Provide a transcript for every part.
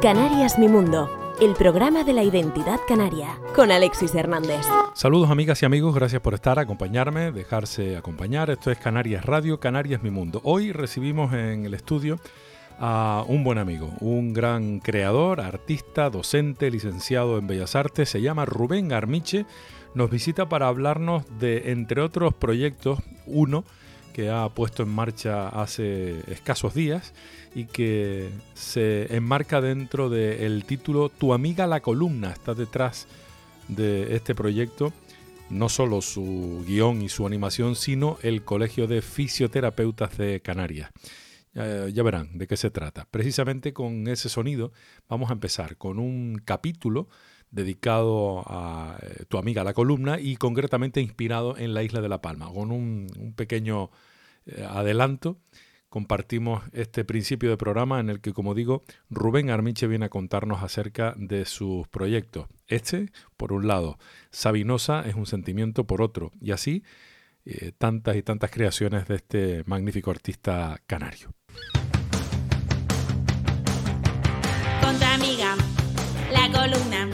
Canarias Mi Mundo, el programa de la identidad canaria, con Alexis Hernández. Saludos amigas y amigos, gracias por estar, acompañarme, dejarse acompañar. Esto es Canarias Radio, Canarias Mi Mundo. Hoy recibimos en el estudio a un buen amigo, un gran creador, artista, docente, licenciado en Bellas Artes, se llama Rubén Armiche. Nos visita para hablarnos de, entre otros proyectos, uno que ha puesto en marcha hace escasos días y que se enmarca dentro del título Tu amiga la columna. Está detrás de este proyecto no solo su guion y su animación, sino el Colegio de Fisioterapeutas de Canarias. ya verán de qué se trata. Precisamente con ese sonido vamos a empezar con un capítulo dedicado a eh, tu amiga la columna y concretamente inspirado en la isla de La Palma, con un, pequeño eh, adelanto compartimos este principio de programa en el que, como digo, Rubén Armiche viene a contarnos acerca de sus proyectos. Este, por un lado, Sabinosa es un sentimiento por otro, y así eh, tantas y tantas creaciones de este magnífico artista canario. Con tu amiga, la columna,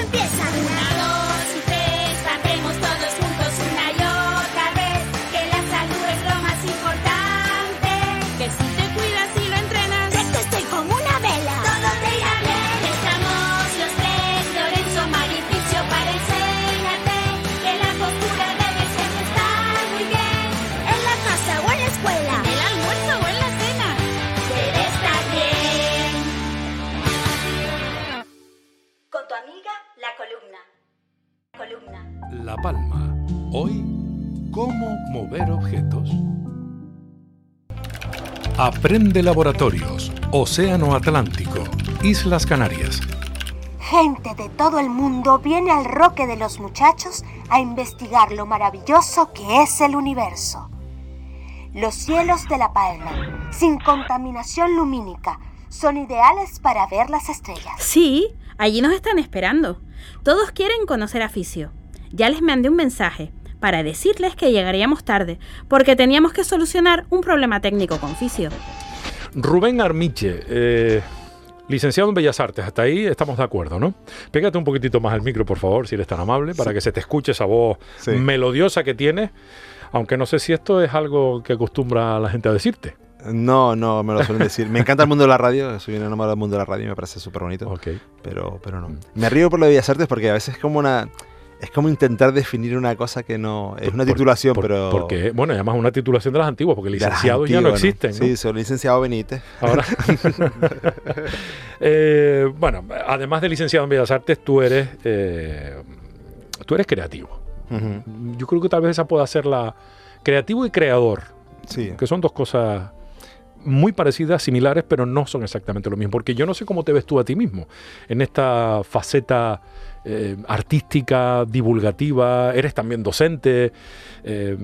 Aprende Laboratorios, Océano Atlántico, Islas Canarias. Gente de todo el mundo viene al Roque de los Muchachos a investigar lo maravilloso que es el universo. Los cielos de La Palma, sin contaminación lumínica, son ideales para ver las estrellas. Sí, allí nos están esperando. Todos quieren conocer a Fisio ya les mandé un mensaje para decirles que llegaríamos tarde, porque teníamos que solucionar un problema técnico con Fisio. Rubén Armiche, eh, licenciado en Bellas Artes, hasta ahí estamos de acuerdo, ¿no? Pégate un poquitito más al micro, por favor, si eres tan amable, para que se te escuche esa voz melodiosa que tienes, aunque no sé si esto es algo que acostumbra a la gente a decirte. No, no, me lo suelen decir. Me encanta el mundo de la radio, soy un enamorado del mundo de la radio y me parece súper bonito. Ok. Pero, pero no. Mm. Me río por lo de Bellas Artes porque a veces es como una es como intentar definir una cosa que no. Es una titulación, pero. Porque, bueno, además una titulación de las antiguas, porque licenciados ya no existen. Sí, soy licenciado Benítez. Ahora. Eh, bueno, además de licenciado en Bellas Artes, tú eres. Eh, tú eres creativo. Yo creo que tal vez esa pueda ser la. Creativo y creador. Sí. Que son dos cosas muy parecidas, similares, pero no son exactamente lo mismo. Porque yo no sé cómo te ves tú a ti mismo en esta faceta eh, artística, divulgativa, eres también docente, eh,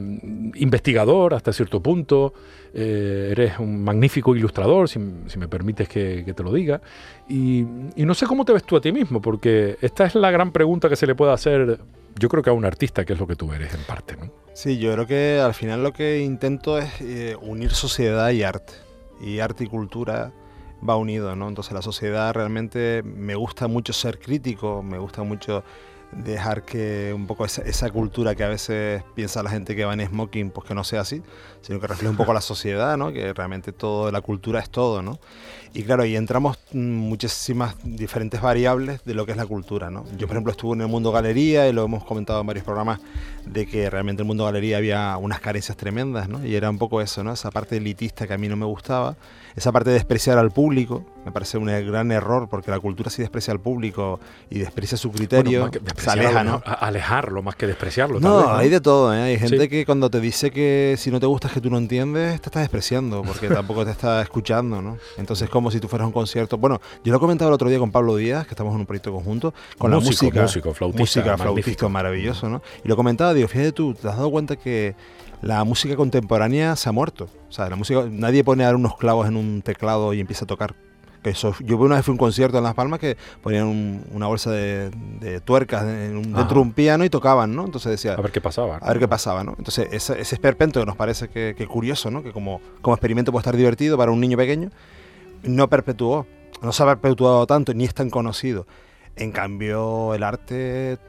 investigador hasta cierto punto, eh, eres un magnífico ilustrador, si, me permites que, te lo diga, y, no sé cómo te ves tú a ti mismo, porque esta es la gran pregunta que se le puede hacer, yo creo que a un artista, que es lo que tú eres en parte. ¿no? Sí, yo creo que al final lo que intento es unir sociedad y arte, y arte y cultura va unido, ¿no? Entonces la sociedad realmente me gusta mucho ser crítico, me gusta mucho dejar que un poco esa, cultura que a veces piensa la gente que va en smoking, pues que no sea así, sino que refleje un poco la sociedad, ¿no? Que realmente todo, la cultura es todo, ¿no? Y claro, ahí entramos muchísimas diferentes variables de lo que es la cultura, ¿no? Yo, por ejemplo, estuve en el mundo galería y lo hemos comentado en varios programas de que realmente en el mundo galería había unas carencias tremendas, ¿no? Y era un poco eso, ¿no? Esa parte elitista que a mí no me gustaba esa parte de despreciar al público, Me parece un gran error porque la cultura si desprecia al público y desprecia su criterio, Bueno, se aleja, ¿no? Alejarlo más que despreciarlo. No, vez, hay de todo, ¿eh? Hay gente Sí. que cuando te dice que si no te gusta es que tú no entiendes, te estás despreciando porque tampoco te está escuchando, ¿no? Entonces es como si tú fueras a un concierto. Bueno, yo lo comentaba el otro día con Pablo Díaz, que estamos en un proyecto conjunto, con Músico, la música. músico, flautista, Música, magnífico. flautista, maravilloso, ¿no? Y lo comentaba, digo, fíjate tú, ¿te has dado cuenta que la música contemporánea se ha muerto? O sea, la música, nadie pone a dar unos clavos en un teclado y empieza a tocar. Que eso, yo una vez fui a un concierto en Las Palmas que ponían un- una bolsa de, de tuercas en un- dentro de un piano y tocaban, ¿no? Entonces decía, A ver qué pasaba. a ver qué pasaba, ¿no? Entonces, ese, ese esperpento que nos parece que, que curioso, ¿no? Que como, como experimento puede estar divertido para un niño pequeño, no perpetuó, no se ha perpetuado tanto, ni es tan conocido. En cambio, el arte,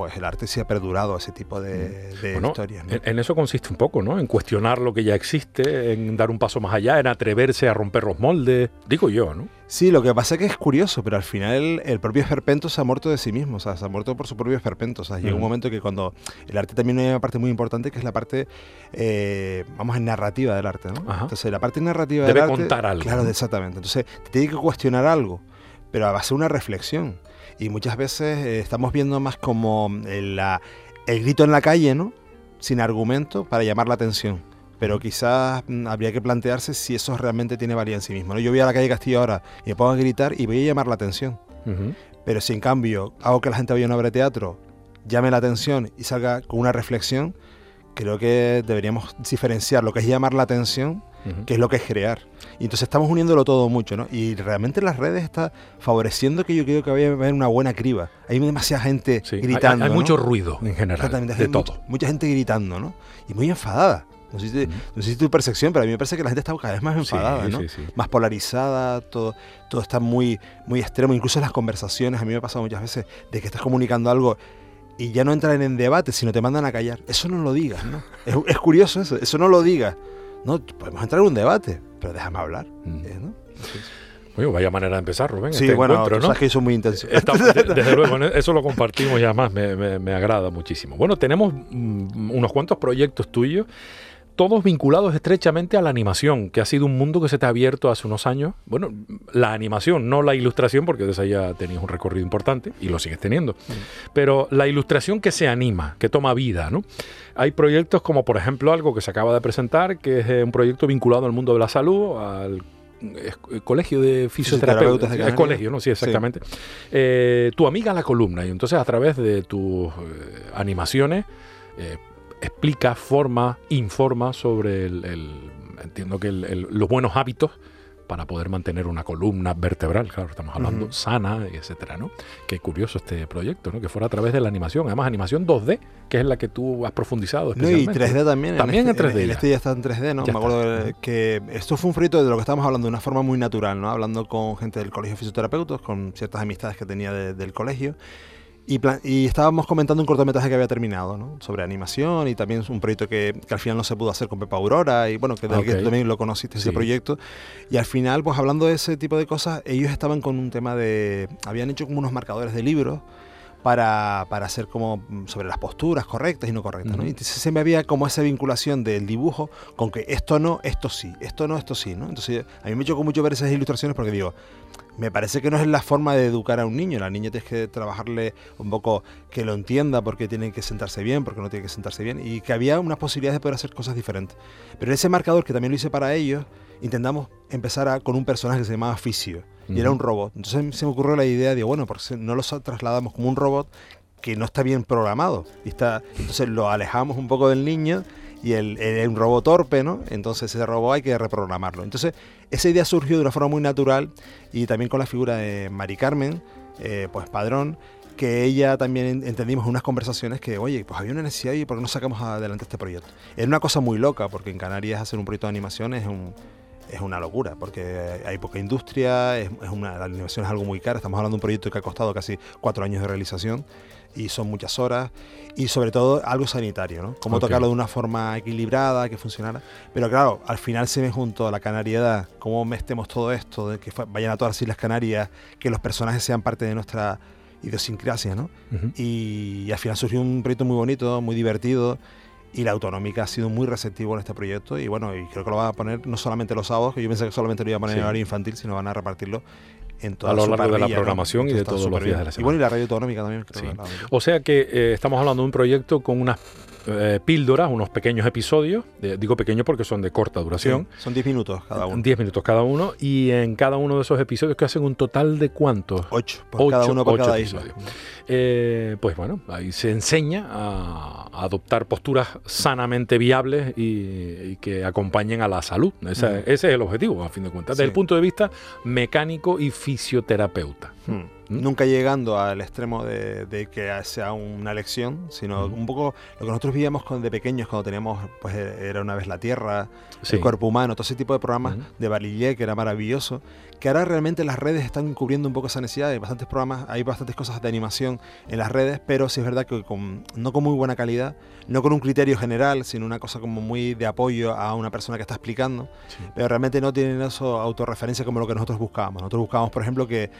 pues el arte sí ha perdurado ese tipo de, de Bueno, historias, ¿no? en, en eso consiste un poco, ¿no? En cuestionar lo que ya existe, en dar un paso más allá, en atreverse a romper los moldes. Digo yo, ¿no? Sí, lo que pasa es que es curioso, pero al final el, propio esperpento se ha muerto de sí mismo, o sea, se ha muerto por su propio esperpento. O sea, llega un momento que cuando el arte también hay una parte muy importante que es la parte, eh, vamos, en narrativa del arte, ¿no? Ajá. Entonces, la parte narrativa Debe del arte. contar algo, Claro, exactamente. Entonces, te tiene que cuestionar algo, pero va a ser una reflexión. Y muchas veces eh, estamos viendo más como el, la- el grito en la calle, ¿no? Sin argumento para llamar la atención. Pero quizás mm, habría que plantearse si eso realmente tiene valía en sí mismo. ¿no? Yo voy a la calle Castillo ahora y me pongo a gritar y voy a llamar la atención. Pero si en cambio hago que la gente vaya a una obra de teatro, llame la atención y salga con una reflexión, creo que deberíamos diferenciar lo que es llamar la atención, Que es lo que es crear. Y entonces estamos uniéndolo todo mucho, ¿no? Y realmente las redes está favoreciendo que yo creo que vaya a haber una buena criba. Hay demasiada gente Sí, hay- gritando. Hay, ¿no? mucho ruido en general, de hay todo. mucha, mucha gente gritando, ¿no? Y muy enfadada. No sé, si, Ujú. no sé si tu percepción, pero a mí me parece que la gente está cada vez más Sí, enfadada, ¿no? sí, sí. Más polarizada, todo, todo está muy, muy extremo. Incluso en las conversaciones, a mí me ha pasado muchas veces de que estás comunicando algo y ya no entran en debate, sino te mandan a callar. Eso no lo digas, ¿no? Es, es curioso eso, eso no lo digas. No, podemos entrar en un debate, pero déjame hablar. ¿eh, ¿no? Oye, vaya manera de empezar, Rubén. Sí, este bueno, tú ¿no? sabes que es muy intenso. Está- de- desde luego, eso lo compartimos y además me, me- me agrada muchísimo. Bueno, tenemos mm, unos cuantos proyectos tuyos, todos vinculados estrechamente a la animación, que ha sido un mundo que se te ha abierto hace unos años. Bueno, la animación, no la ilustración, porque de esa ya tenías un recorrido importante y lo sigues teniendo. Pero la ilustración que se anima, que toma vida, ¿no? Hay proyectos como, por ejemplo, algo que se acaba de presentar, que es eh, un proyecto vinculado al mundo de la salud, al eh, Colegio de Fisioterapeutas de El colegio, ¿no? Sí, exactamente. Eh, tu amiga la columna. Y entonces a través de tus eh, animaciones eh, explica, forma, informa sobre el, el- entiendo que el- el- los buenos hábitos para poder mantener una columna vertebral, claro, estamos hablando Ujú. sana, etcétera, ¿no? Qué curioso este proyecto, ¿no? Que fuera a través de la animación, además animación 2D, que es la que tú has profundizado No, y especialmente. 3D también. También en este, 3D En, este ya está en 3D, ¿no? Ya Me está. acuerdo eh, que esto fue un proyecto de lo que estábamos hablando de una forma muy natural, ¿no? Hablando con gente del colegio de fisioterapeutas, con ciertas amistades que tenía de- del colegio. Y, plan- y estábamos comentando un cortometraje que había terminado, ¿no? Sobre animación y también un proyecto que, que al final no se pudo hacer con Pepa Aurora y bueno, que, del que Ok. tú también lo conociste ese Sí. proyecto. Y al final, pues hablando de ese tipo de cosas, ellos estaban con un tema de... Habían hecho como unos marcadores de libros para, para hacer como sobre las posturas correctas y no correctas. ¿no? Ujú. Y entonces siempre había como esa vinculación del dibujo con que esto no, esto sí, esto no, esto sí. ¿no? Entonces a mí me chocó mucho ver esas ilustraciones porque digo, me parece que no es la forma de educar a un niño. La niña tienes que trabajarle un poco que lo entienda porque tiene que sentarse bien, porque no tiene que sentarse bien. Y que había unas posibilidades de poder hacer cosas diferentes. Pero ese marcador que también lo hice para ellos, intentamos empezar a- con un personaje que se llamaba Fisio. Y era un robot. Entonces se me ocurrió la idea de, bueno, porque no lo sa- trasladamos como un robot que no está bien programado. Y está, entonces lo alejamos un poco del niño y él es un robot torpe, ¿no? Entonces ese robot hay que reprogramarlo. Entonces esa idea surgió de una forma muy natural y también con la figura de Mari Carmen, eh, pues padrón, que ella también en- entendimos en unas conversaciones que, oye, pues había una necesidad y ¿por qué no sacamos adelante este proyecto? Era una cosa muy loca, porque en Canarias hacer un proyecto de animación es un, es una locura, porque hay poca industria, es, una, la animación es algo muy caro, estamos hablando de un proyecto que ha costado casi cuatro años de realización y son muchas horas y sobre todo algo sanitario, ¿no? Cómo Ok. tocarlo de una forma equilibrada, que funcionara. Pero claro, al final se me juntó la canariedad, cómo mestemos todo esto, de que vayan a todas las Islas Canarias, que los personajes sean parte de nuestra idiosincrasia, ¿no? Ujú. Y, al final surgió un proyecto muy bonito, muy divertido y la autonómica ha sido muy receptivo en este proyecto y bueno, y creo que lo va a poner no solamente los sábados, que yo pensé que solamente lo iba a poner Sí. en horario infantil, sino van a repartirlo en toda A lo largo de la parrilla, ¿no? programación y de todos los días de la Y semana. bueno, y la radio autonómica también. creo Sí. que. O sea que eh, estamos hablando de un proyecto con unas eh, píldoras, unos pequeños episodios, digo pequeños porque son de corta duración, Sí, son 10 minutos cada uno. 10 minutos cada uno, y en cada uno de esos episodios que hacen un total de cuántos. 8 por cada Ocho- uno por ocho cada isla. Eh, pues bueno, ahí se enseña a, a adoptar posturas sanamente viables y, y que acompañen a la salud. Mm. Ese es el objetivo, a fin de cuentas, desde el punto de vista mecánico y fisioterapeuta. Hmm. ¿Mm? Nunca llegando al extremo de, de que sea una lección, sino Mm. un poco lo que nosotros vivíamos con, de pequeños cuando teníamos, pues era una vez la Tierra, Sí. el cuerpo humano, todo ese tipo de programas de Balillé, que era maravilloso, que ahora realmente las redes están cubriendo un poco esa necesidad, hay bastantes programas, hay bastantes cosas de animación en las redes, pero sí es verdad que con, no con muy buena calidad, no con un criterio general, sino una cosa como muy de apoyo a una persona que está explicando, Sí. pero realmente no tienen eso autorreferencia como lo que nosotros buscábamos. Nosotros buscábamos, por ejemplo, que,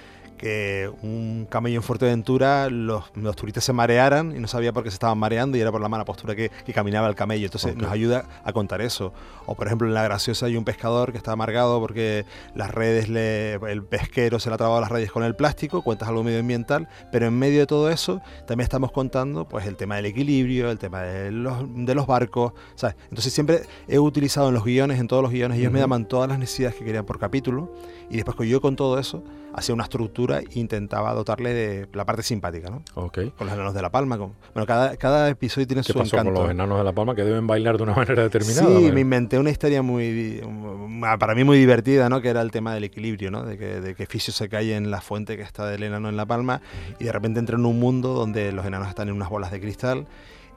que un camello en Fuerteventura los, los turistas se marearan y no sabía por qué se estaban mareando y era por la mala postura que, que caminaba el camello. Entonces Ok. nos ayuda a contar eso. O por ejemplo en La Graciosa hay un pescador que está amargado porque las redes, le, el pesquero se le ha trabado las redes con el plástico, cuentas algo medioambiental, pero en medio de todo eso también estamos contando pues el tema del equilibrio, el tema de los, de los barcos, ¿sabes? Entonces siempre he utilizado en los guiones, en todos los guiones, ellos me Ujú. daban todas las necesidades que querían por capítulo y después yo con todo eso hacía una estructura e intentaba dotarle de la parte simpática, ¿no? Ok. Con los enanos de la palma. Con, bueno, cada, cada episodio tiene ¿Qué su pasó encanto. con los enanos de la palma que deben bailar de una manera determinada? Sí, me inventé una historia muy, para mí muy divertida, ¿no? Que era el tema del equilibrio, ¿no? De que, de que Fisio se cae en la fuente que está del enano en La Palma y de repente entra en un mundo donde los enanos están en unas bolas de cristal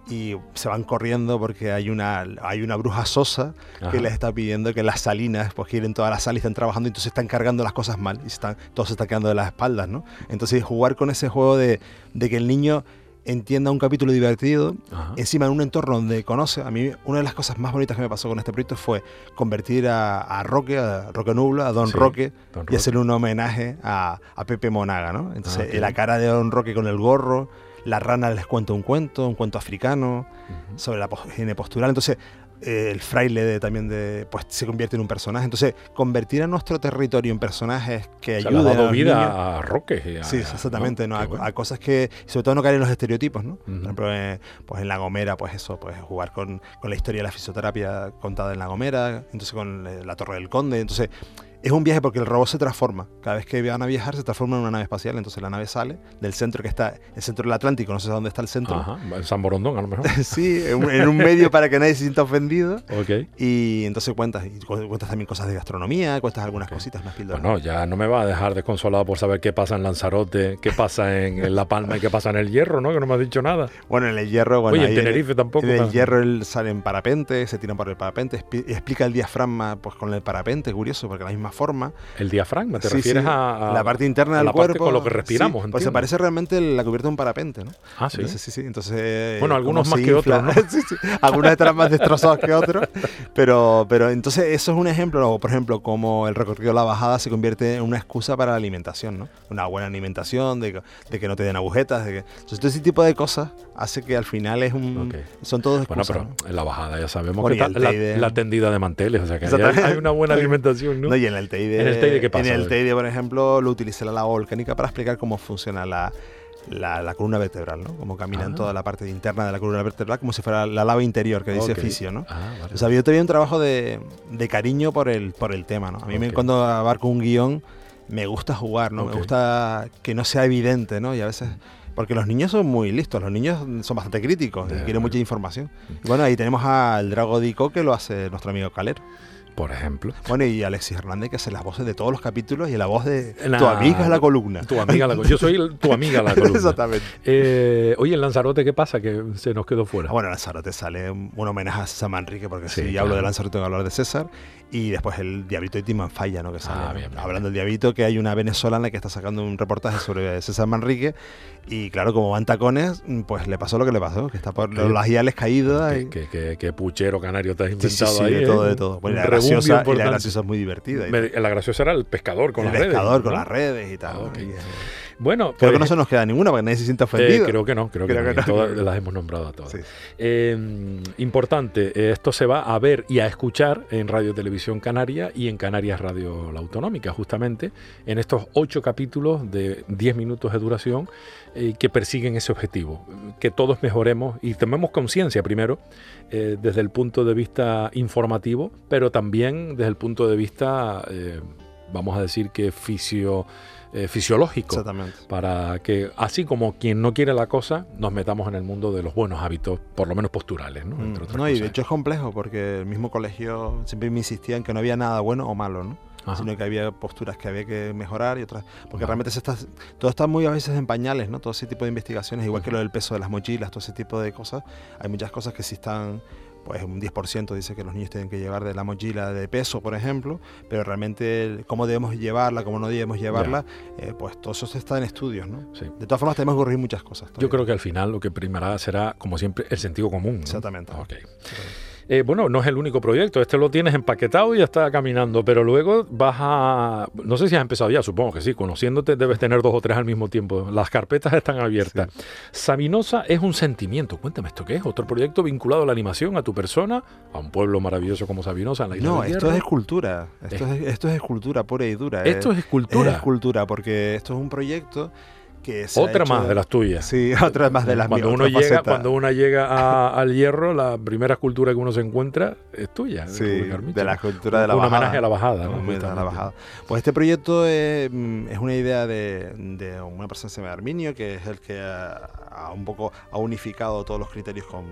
y se van corriendo porque hay una, hay una bruja sosa Ajá. que les está pidiendo que las salinas, pues quieren todas las sal y están trabajando y entonces están cargando las cosas mal y están, todo se está quedando de las espaldas, ¿no? Entonces jugar con ese juego de, de que el niño entienda un capítulo divertido, Ajá. encima en un entorno donde conoce. A mí una de las cosas más bonitas que me pasó con este proyecto fue convertir a, a Roque, a Roque Nubla, a Don Sí, Roque, Don y Roque. hacerle un homenaje a, a Pepe Monaga, ¿no? Entonces Ah, ok. la cara de Don Roque con el gorro, la rana les cuenta un cuento, un cuento africano sobre la higiene postural. Entonces, eh, el fraile de- también de, pues, se convierte en un personaje. Entonces, convertir a nuestro territorio en personajes que O sea, le has ayuden a dado los vida niños- a Roque. y a- Sí, exactamente, ¿no? A, bueno. a cosas que, sobre todo, no caer en los estereotipos, ¿no? Por ejemplo, eh, pues en La Gomera, pues eso, pues jugar con, con la historia de la fisioterapia contada en La Gomera, entonces con eh, la Torre del Conde, entonces es un viaje porque el robot se transforma. Cada vez que van a viajar se transforma en una nave espacial, entonces la nave sale del centro que está, el centro del Atlántico, no sé dónde está el centro. Ajá, en San Borondón a lo mejor. sí, en, un- en un medio para que nadie se sienta ofendido. ok. Y entonces cuentas, y cu- cuentas también cosas de gastronomía, cuentas algunas Ok. cositas, unas píldoras. Bueno, ya no me va a dejar desconsolado por saber qué pasa en Lanzarote, qué pasa en, en La Palma y qué pasa en el Hierro, ¿no? Que no me has dicho nada. Bueno, en el hierro, bueno, Oye, en Tenerife tampoco. En el hierro él sale en parapente, se tiran por el parapente, expli- explica el diafragma pues con el parapente, curioso, porque la misma forma. El diafragma, ¿te Sí, refieres sí, a, a- la parte interna del la parte cuerpo? con lo que respiramos, sí, pues se parece realmente la cubierta de un parapente, ¿no? Ah, sí. Entonces, sí, sí, entonces... Bueno, eh, algunos más que otros, ¿no? Algunos estarán más destrozados que otros, pero, pero entonces eso es un ejemplo, o por ejemplo, como el recorrido de la bajada se convierte en una excusa para la alimentación, ¿no? Una buena alimentación, de, que- de que no te den agujetas, de que... Entonces, todo ese tipo de cosas hace que al final es un... Ok. Son todos Bueno, pero ¿no? en la bajada ya sabemos Bueno, que está la, la tendida de manteles, o sea que hay, una buena alimentación, ¿no? No, y en el ¿En el Teide qué pasa? En el Teide, por ejemplo, lo utilicé la lava volcánica para explicar cómo funciona la, la, la columna vertebral, ¿no? Cómo camina en Ah. toda la parte interna de la columna vertebral, como si fuera la lava interior que dice Ok. Fisio, ¿no? Ah, vale. O sea, yo tenía un trabajo de, de cariño por el, por el tema, ¿no? A mí me, Ok. cuando abarco un guion me gusta jugar, ¿no? Ok. Me gusta que no sea evidente, ¿no? Y a veces... Porque los niños son muy listos, los niños son bastante críticos De y quieren mucha información. Y bueno, ahí tenemos al Drago Dico que lo hace nuestro amigo Calero. Por ejemplo. Bueno, y Alexis Hernández que hace las voces de todos los capítulos y la voz de La- tu amiga es la columna. Tu amiga la Yo soy el- tu amiga la columna. Exactamente. Eh, oye, en Lanzarote, ¿qué pasa? Que se nos quedó fuera. Ah, Bueno, Lanzarote sale un un homenaje a César Manrique, porque Sí, si claro. hablo de Lanzarote tengo que hablar de César. Y después el Diablito de Timan Falla, ¿no? Que sale, Ah, bien, bien, Hablando del Diablito, que hay una venezolana que está sacando un reportaje sobre César Manrique. Y claro, como van tacones, pues le pasó lo que le pasó, que está por los lagiales caídos. ¿Qué, y- puchero canario te has Sí, inventado sí, sí, ahí. de ¿eh? todo, de todo. Bueno, y la graciosa, y la graciosa es muy divertida. y Me- La graciosa era el pescador con el las redes. pescador con ¿no? las redes y tal. Ah, ¿no? ok. Y, Bueno, Creo que no se nos queda ninguna, porque nadie se sienta eh, ofendido. creo que no, creo, que, no, que no. todas las hemos nombrado a todas. Sí. Eh, importante, eh, esto se va a ver y a escuchar en Radio Televisión Canaria y en Canarias Radio La Autonómica, justamente en estos ocho capítulos de 10 minutos de duración eh, que persiguen ese objetivo, que todos mejoremos y tomemos conciencia primero desde el punto de vista informativo, pero también desde el punto de vista, vamos a decir que fisio, eh, fisiológico Exactamente. para que, así como quien no quiere la cosa, nos metamos en el mundo de los buenos hábitos, por lo menos posturales, ¿no? Mm, Entre otras No, y de hecho es complejo, porque el mismo colegio siempre me insistía en que no había nada bueno o malo, ¿no? Ajá. sino que había posturas que había que mejorar y otras. Porque realmente se está, todo está muy a veces en pañales, ¿no? Todo ese tipo de investigaciones, igual que lo del peso de las mochilas, todo ese tipo de cosas. Hay muchas cosas que sí están, pues un 10% dice que los niños tienen que llevar de la mochila de peso, por ejemplo, pero realmente cómo debemos llevarla, cómo no debemos llevarla, eh, pues todo eso está en estudios, ¿no? Sí. De todas formas, tenemos que corregir muchas cosas. Yo creo que al final lo que primará será, como siempre, el sentido común. ¿no? Exactamente. Ok. Eh, bueno, no es el único proyecto, este lo tienes empaquetado y ya está caminando, pero luego vas a... No sé si has empezado ya, supongo que sí, conociéndote debes tener dos o tres al mismo tiempo. Las carpetas están abiertas. Sabinosa es un sentimiento, cuéntame esto qué es, otro proyecto vinculado a la animación, a tu persona, a un pueblo maravilloso como Sabinosa, en la isla No, del esto es escultura. Esto es, esto es escultura pura y dura. Esto es escultura. Es escultura, porque esto es un proyecto que Otra más de las tuyas. Sí, otra más de las cuando mías, uno llega faceta. cuando uno llega a- al hierro la primera escultura que uno se encuentra es tuya de Sí, de la escultura de la un bajada. homenaje a la bajada ¿no? Un homenaje a la bajada. Pues este proyecto es, mm, es una idea de, de una persona que se llama Arminio, que es el que ha, ha un poco ha unificado todos los criterios con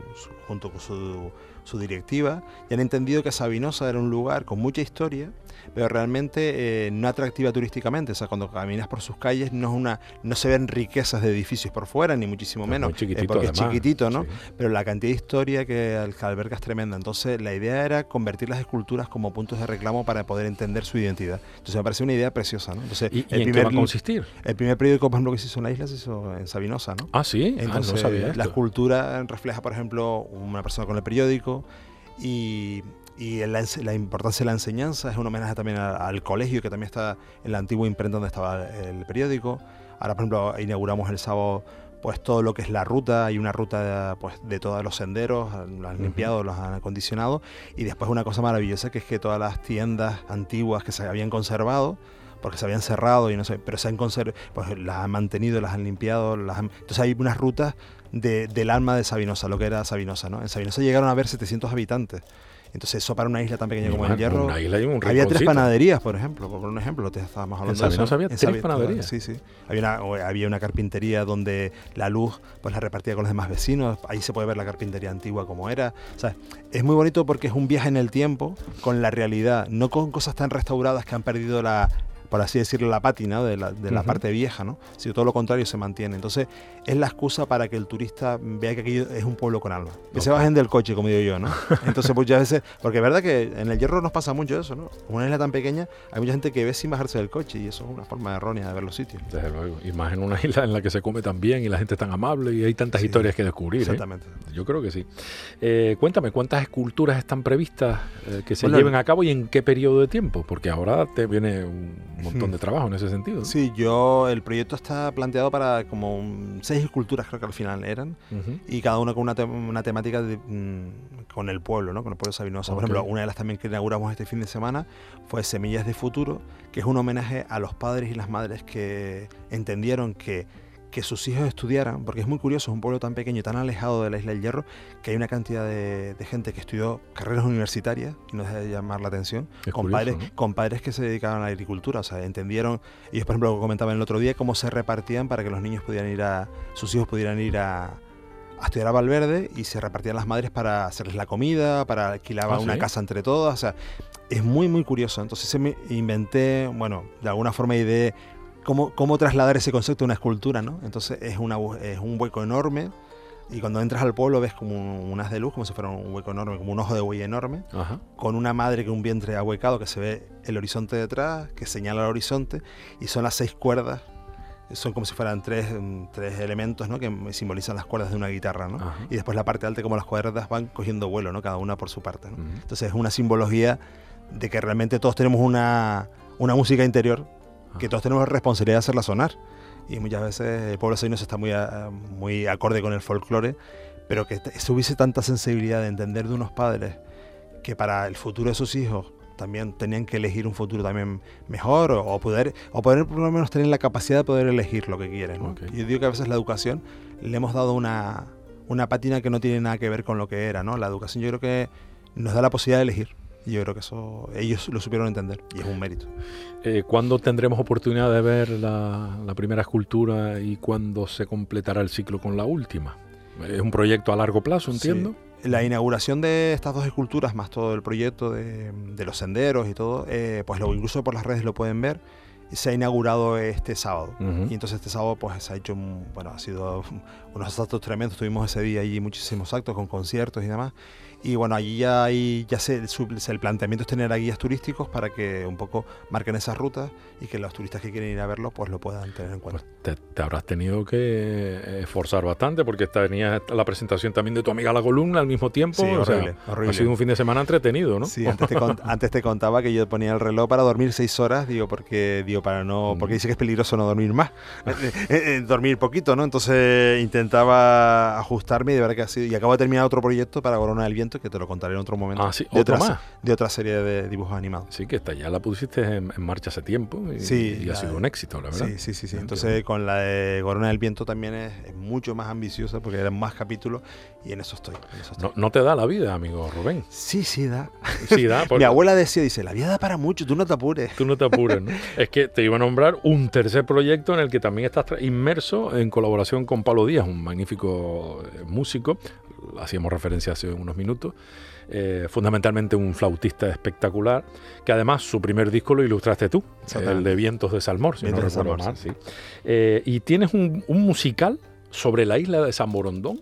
junto con su, su directiva y han entendido que Sabinosa era un lugar con mucha historia, pero realmente eh, no atractiva turísticamente. O sea, cuando caminas por sus calles no es una no se ven riquezas de edificios por fuera, ni muchísimo Es menos, muy chiquitito, eh, porque es además. chiquitito, ¿no? Sí. pero la cantidad de historia que, al- que alberga es tremenda. Entonces, la idea era convertir las esculturas como puntos de reclamo para poder entender su identidad. Entonces, me parece una idea preciosa, ¿no? Entonces, ¿Y, y el, en qué va a primer, consistir? el primer periódico, por ejemplo, que se hizo en la isla se hizo en Sabinosa, ¿no? Ah, sí, Ah, Entonces, no sabía la escultura refleja, por ejemplo, una persona con el periódico y, y la, la importancia de la enseñanza es un homenaje también al colegio, que también está en la antigua imprenta donde estaba el periódico. Ahora, por ejemplo, inauguramos el sábado pues todo lo que es la ruta, hay una ruta pues, de todos los senderos, lo han limpiado, los han acondicionado y después una cosa maravillosa que es que todas las tiendas antiguas que se habían conservado, porque se habían cerrado y no sé, pero se han conservado, pues las han mantenido, las han limpiado, las han- entonces hay unas rutas de- del alma de Sabinosa, lo que era Sabinosa, ¿no? En Sabinosa llegaron a haber 700 habitantes. Entonces eso para una isla tan pequeña como el Hierro... una isla y un había tres panaderías, por ejemplo, por un ejemplo, te estábamos hablando de eso. Había tres panaderías. Sí, sí. Había una, había una carpintería donde la luz pues la repartía con los demás vecinos. Ahí se puede ver la carpintería antigua como era. O sea, es muy bonito porque es un viaje en el tiempo con la realidad, no con cosas tan restauradas que han perdido la por así decirlo, la pátina de la, de la parte vieja, ¿no? Sino todo lo contrario se mantiene. Entonces, es la excusa para que el turista vea que aquello es un pueblo con alma. Que se bajen del coche, como digo yo, ¿no? Entonces, muchas veces, porque es verdad que en el hierro nos pasa mucho eso, ¿no? Una isla tan pequeña, hay mucha gente que ve sin bajarse del coche y eso es una forma errónea de ver los sitios. Desde luego. Y más en una isla en la que se come tan bien y la gente es tan amable y hay tantas Sí, historias que descubrir. ¿eh? Exactamente. Yo creo que sí. Eh, cuéntame, ¿cuántas esculturas están previstas eh, que se Bueno, lleven a cabo y en qué periodo de tiempo? Porque ahora te viene un montón Hmm. de trabajo en ese sentido. ¿no? Sí, yo, el proyecto está planteado para como un- seis esculturas, creo que al final eran, y cada una con una, te- una temática de, mm, con el pueblo, ¿no? Con el pueblo sabinoso. Por ejemplo, una de las también que inauguramos este fin de semana fue Semillas de Futuro, que es un homenaje a los padres y las madres que entendieron que que sus hijos estudiaran, porque es muy curioso, es un pueblo tan pequeño y tan alejado de la isla del Hierro, que hay una cantidad de, de gente que estudió carreras universitarias, y no deja de llamar la atención, Es con, curioso, padres, ¿no? con padres que se dedicaban a la agricultura, o sea, entendieron, ellos por ejemplo comentaban el otro día cómo se repartían para que los niños pudieran ir a, sus hijos pudieran ir a, a estudiar a Valverde y se repartían las madres para hacerles la comida, para alquilar Ah, una ¿sí? casa entre todas, o sea, es muy muy curioso. Entonces se me inventé, bueno, de alguna forma ideé cómo, cómo trasladar ese concepto a una escultura, ¿no? Entonces es, una, es un hueco enorme y cuando entras al pueblo ves como un, un haz de luz, como si fuera un hueco enorme, como un ojo de buey enorme Ajá. con una madre con un vientre ahuecado que se ve el horizonte detrás, que señala el horizonte, y son las seis cuerdas, son como si fueran tres, tres elementos ¿no? que simbolizan las cuerdas de una guitarra, ¿no? Ajá. y después la parte alta como las cuerdas van cogiendo vuelo, ¿no? cada una por su parte. ¿no? Entonces es una simbología de que realmente todos tenemos una, una música interior que todos tenemos la responsabilidad de hacerla sonar. Y muchas veces el pueblo se está muy, a- muy acorde con el folclore, pero que te- hubiese tanta sensibilidad de entender de unos padres que para el futuro de sus hijos también tenían que elegir un futuro también mejor o, o poder o poder por lo menos tener la capacidad de poder elegir lo que quieren. ¿no? Ok. Yo digo que a veces la educación le hemos dado una, una pátina que no tiene nada que ver con lo que era. ¿no? La educación yo creo que nos da la posibilidad de elegir. Y yo creo que eso ellos lo supieron entender y es un mérito. Eh, ¿Cuándo tendremos oportunidad de ver la, la primera escultura y cuándo se completará el ciclo con la última? Es un proyecto a largo plazo, entiendo. Sí. La inauguración de estas dos esculturas, más todo el proyecto de, de los senderos y todo, eh, pues lo, incluso por las redes lo pueden ver. Se ha inaugurado este sábado. Ujú. Y entonces este sábado pues se ha hecho, bueno, ha sido unos actos tremendos. Tuvimos ese día allí muchísimos actos con conciertos y demás. Y bueno, allí ya, hay, ya se, el planteamiento es tener a guías turísticos para que un poco marquen esas rutas y que los turistas que quieren ir a verlo pues lo puedan tener en cuenta. Pues te, te habrás tenido que eh, esforzar bastante porque tenía la presentación también de tu amiga la columna al mismo tiempo. Sí, o sea, horrible, horrible. Ha sido un fin de semana entretenido, ¿no? Sí, antes te, antes te contaba que yo ponía el reloj para dormir seis horas, digo, porque digo para no, Mm. porque dice que es peligroso no dormir más, eh, eh, dormir poquito, ¿no? Entonces intentaba ajustarme y de verdad que ha sido, y acabo de terminar otro proyecto para Corona del Viento que te lo contaré en otro momento. Ah, sí, de otra, más. de otra serie de dibujos animados. Sí, que esta ya la pusiste en, en marcha hace tiempo y, Sí, y ha sido un éxito, la verdad. Sí, sí, sí, sí. Entonces con la de Corona del Viento también es, es mucho más ambiciosa porque eran más capítulos y en eso estoy. en eso estoy. No, no te da la vida, amigo Rubén. Sí, sí, da. Sí, da. porque Mi abuela decía, dice, la vida da para mucho, tú no te apures. Tú no te apures, ¿no? es que te iba a nombrar un tercer proyecto en el que también estás inmerso en colaboración con Pablo Díaz, un magnífico eh, músico. Hacíamos referencia hace unos minutos. eh, fundamentalmente un flautista espectacular, que además su primer disco lo ilustraste tú, el de Vientos de Salmor, si Vientos no recuerdo Salmor, mal, sí. sí. Eh, y tienes un, un musical sobre la isla de San Borondón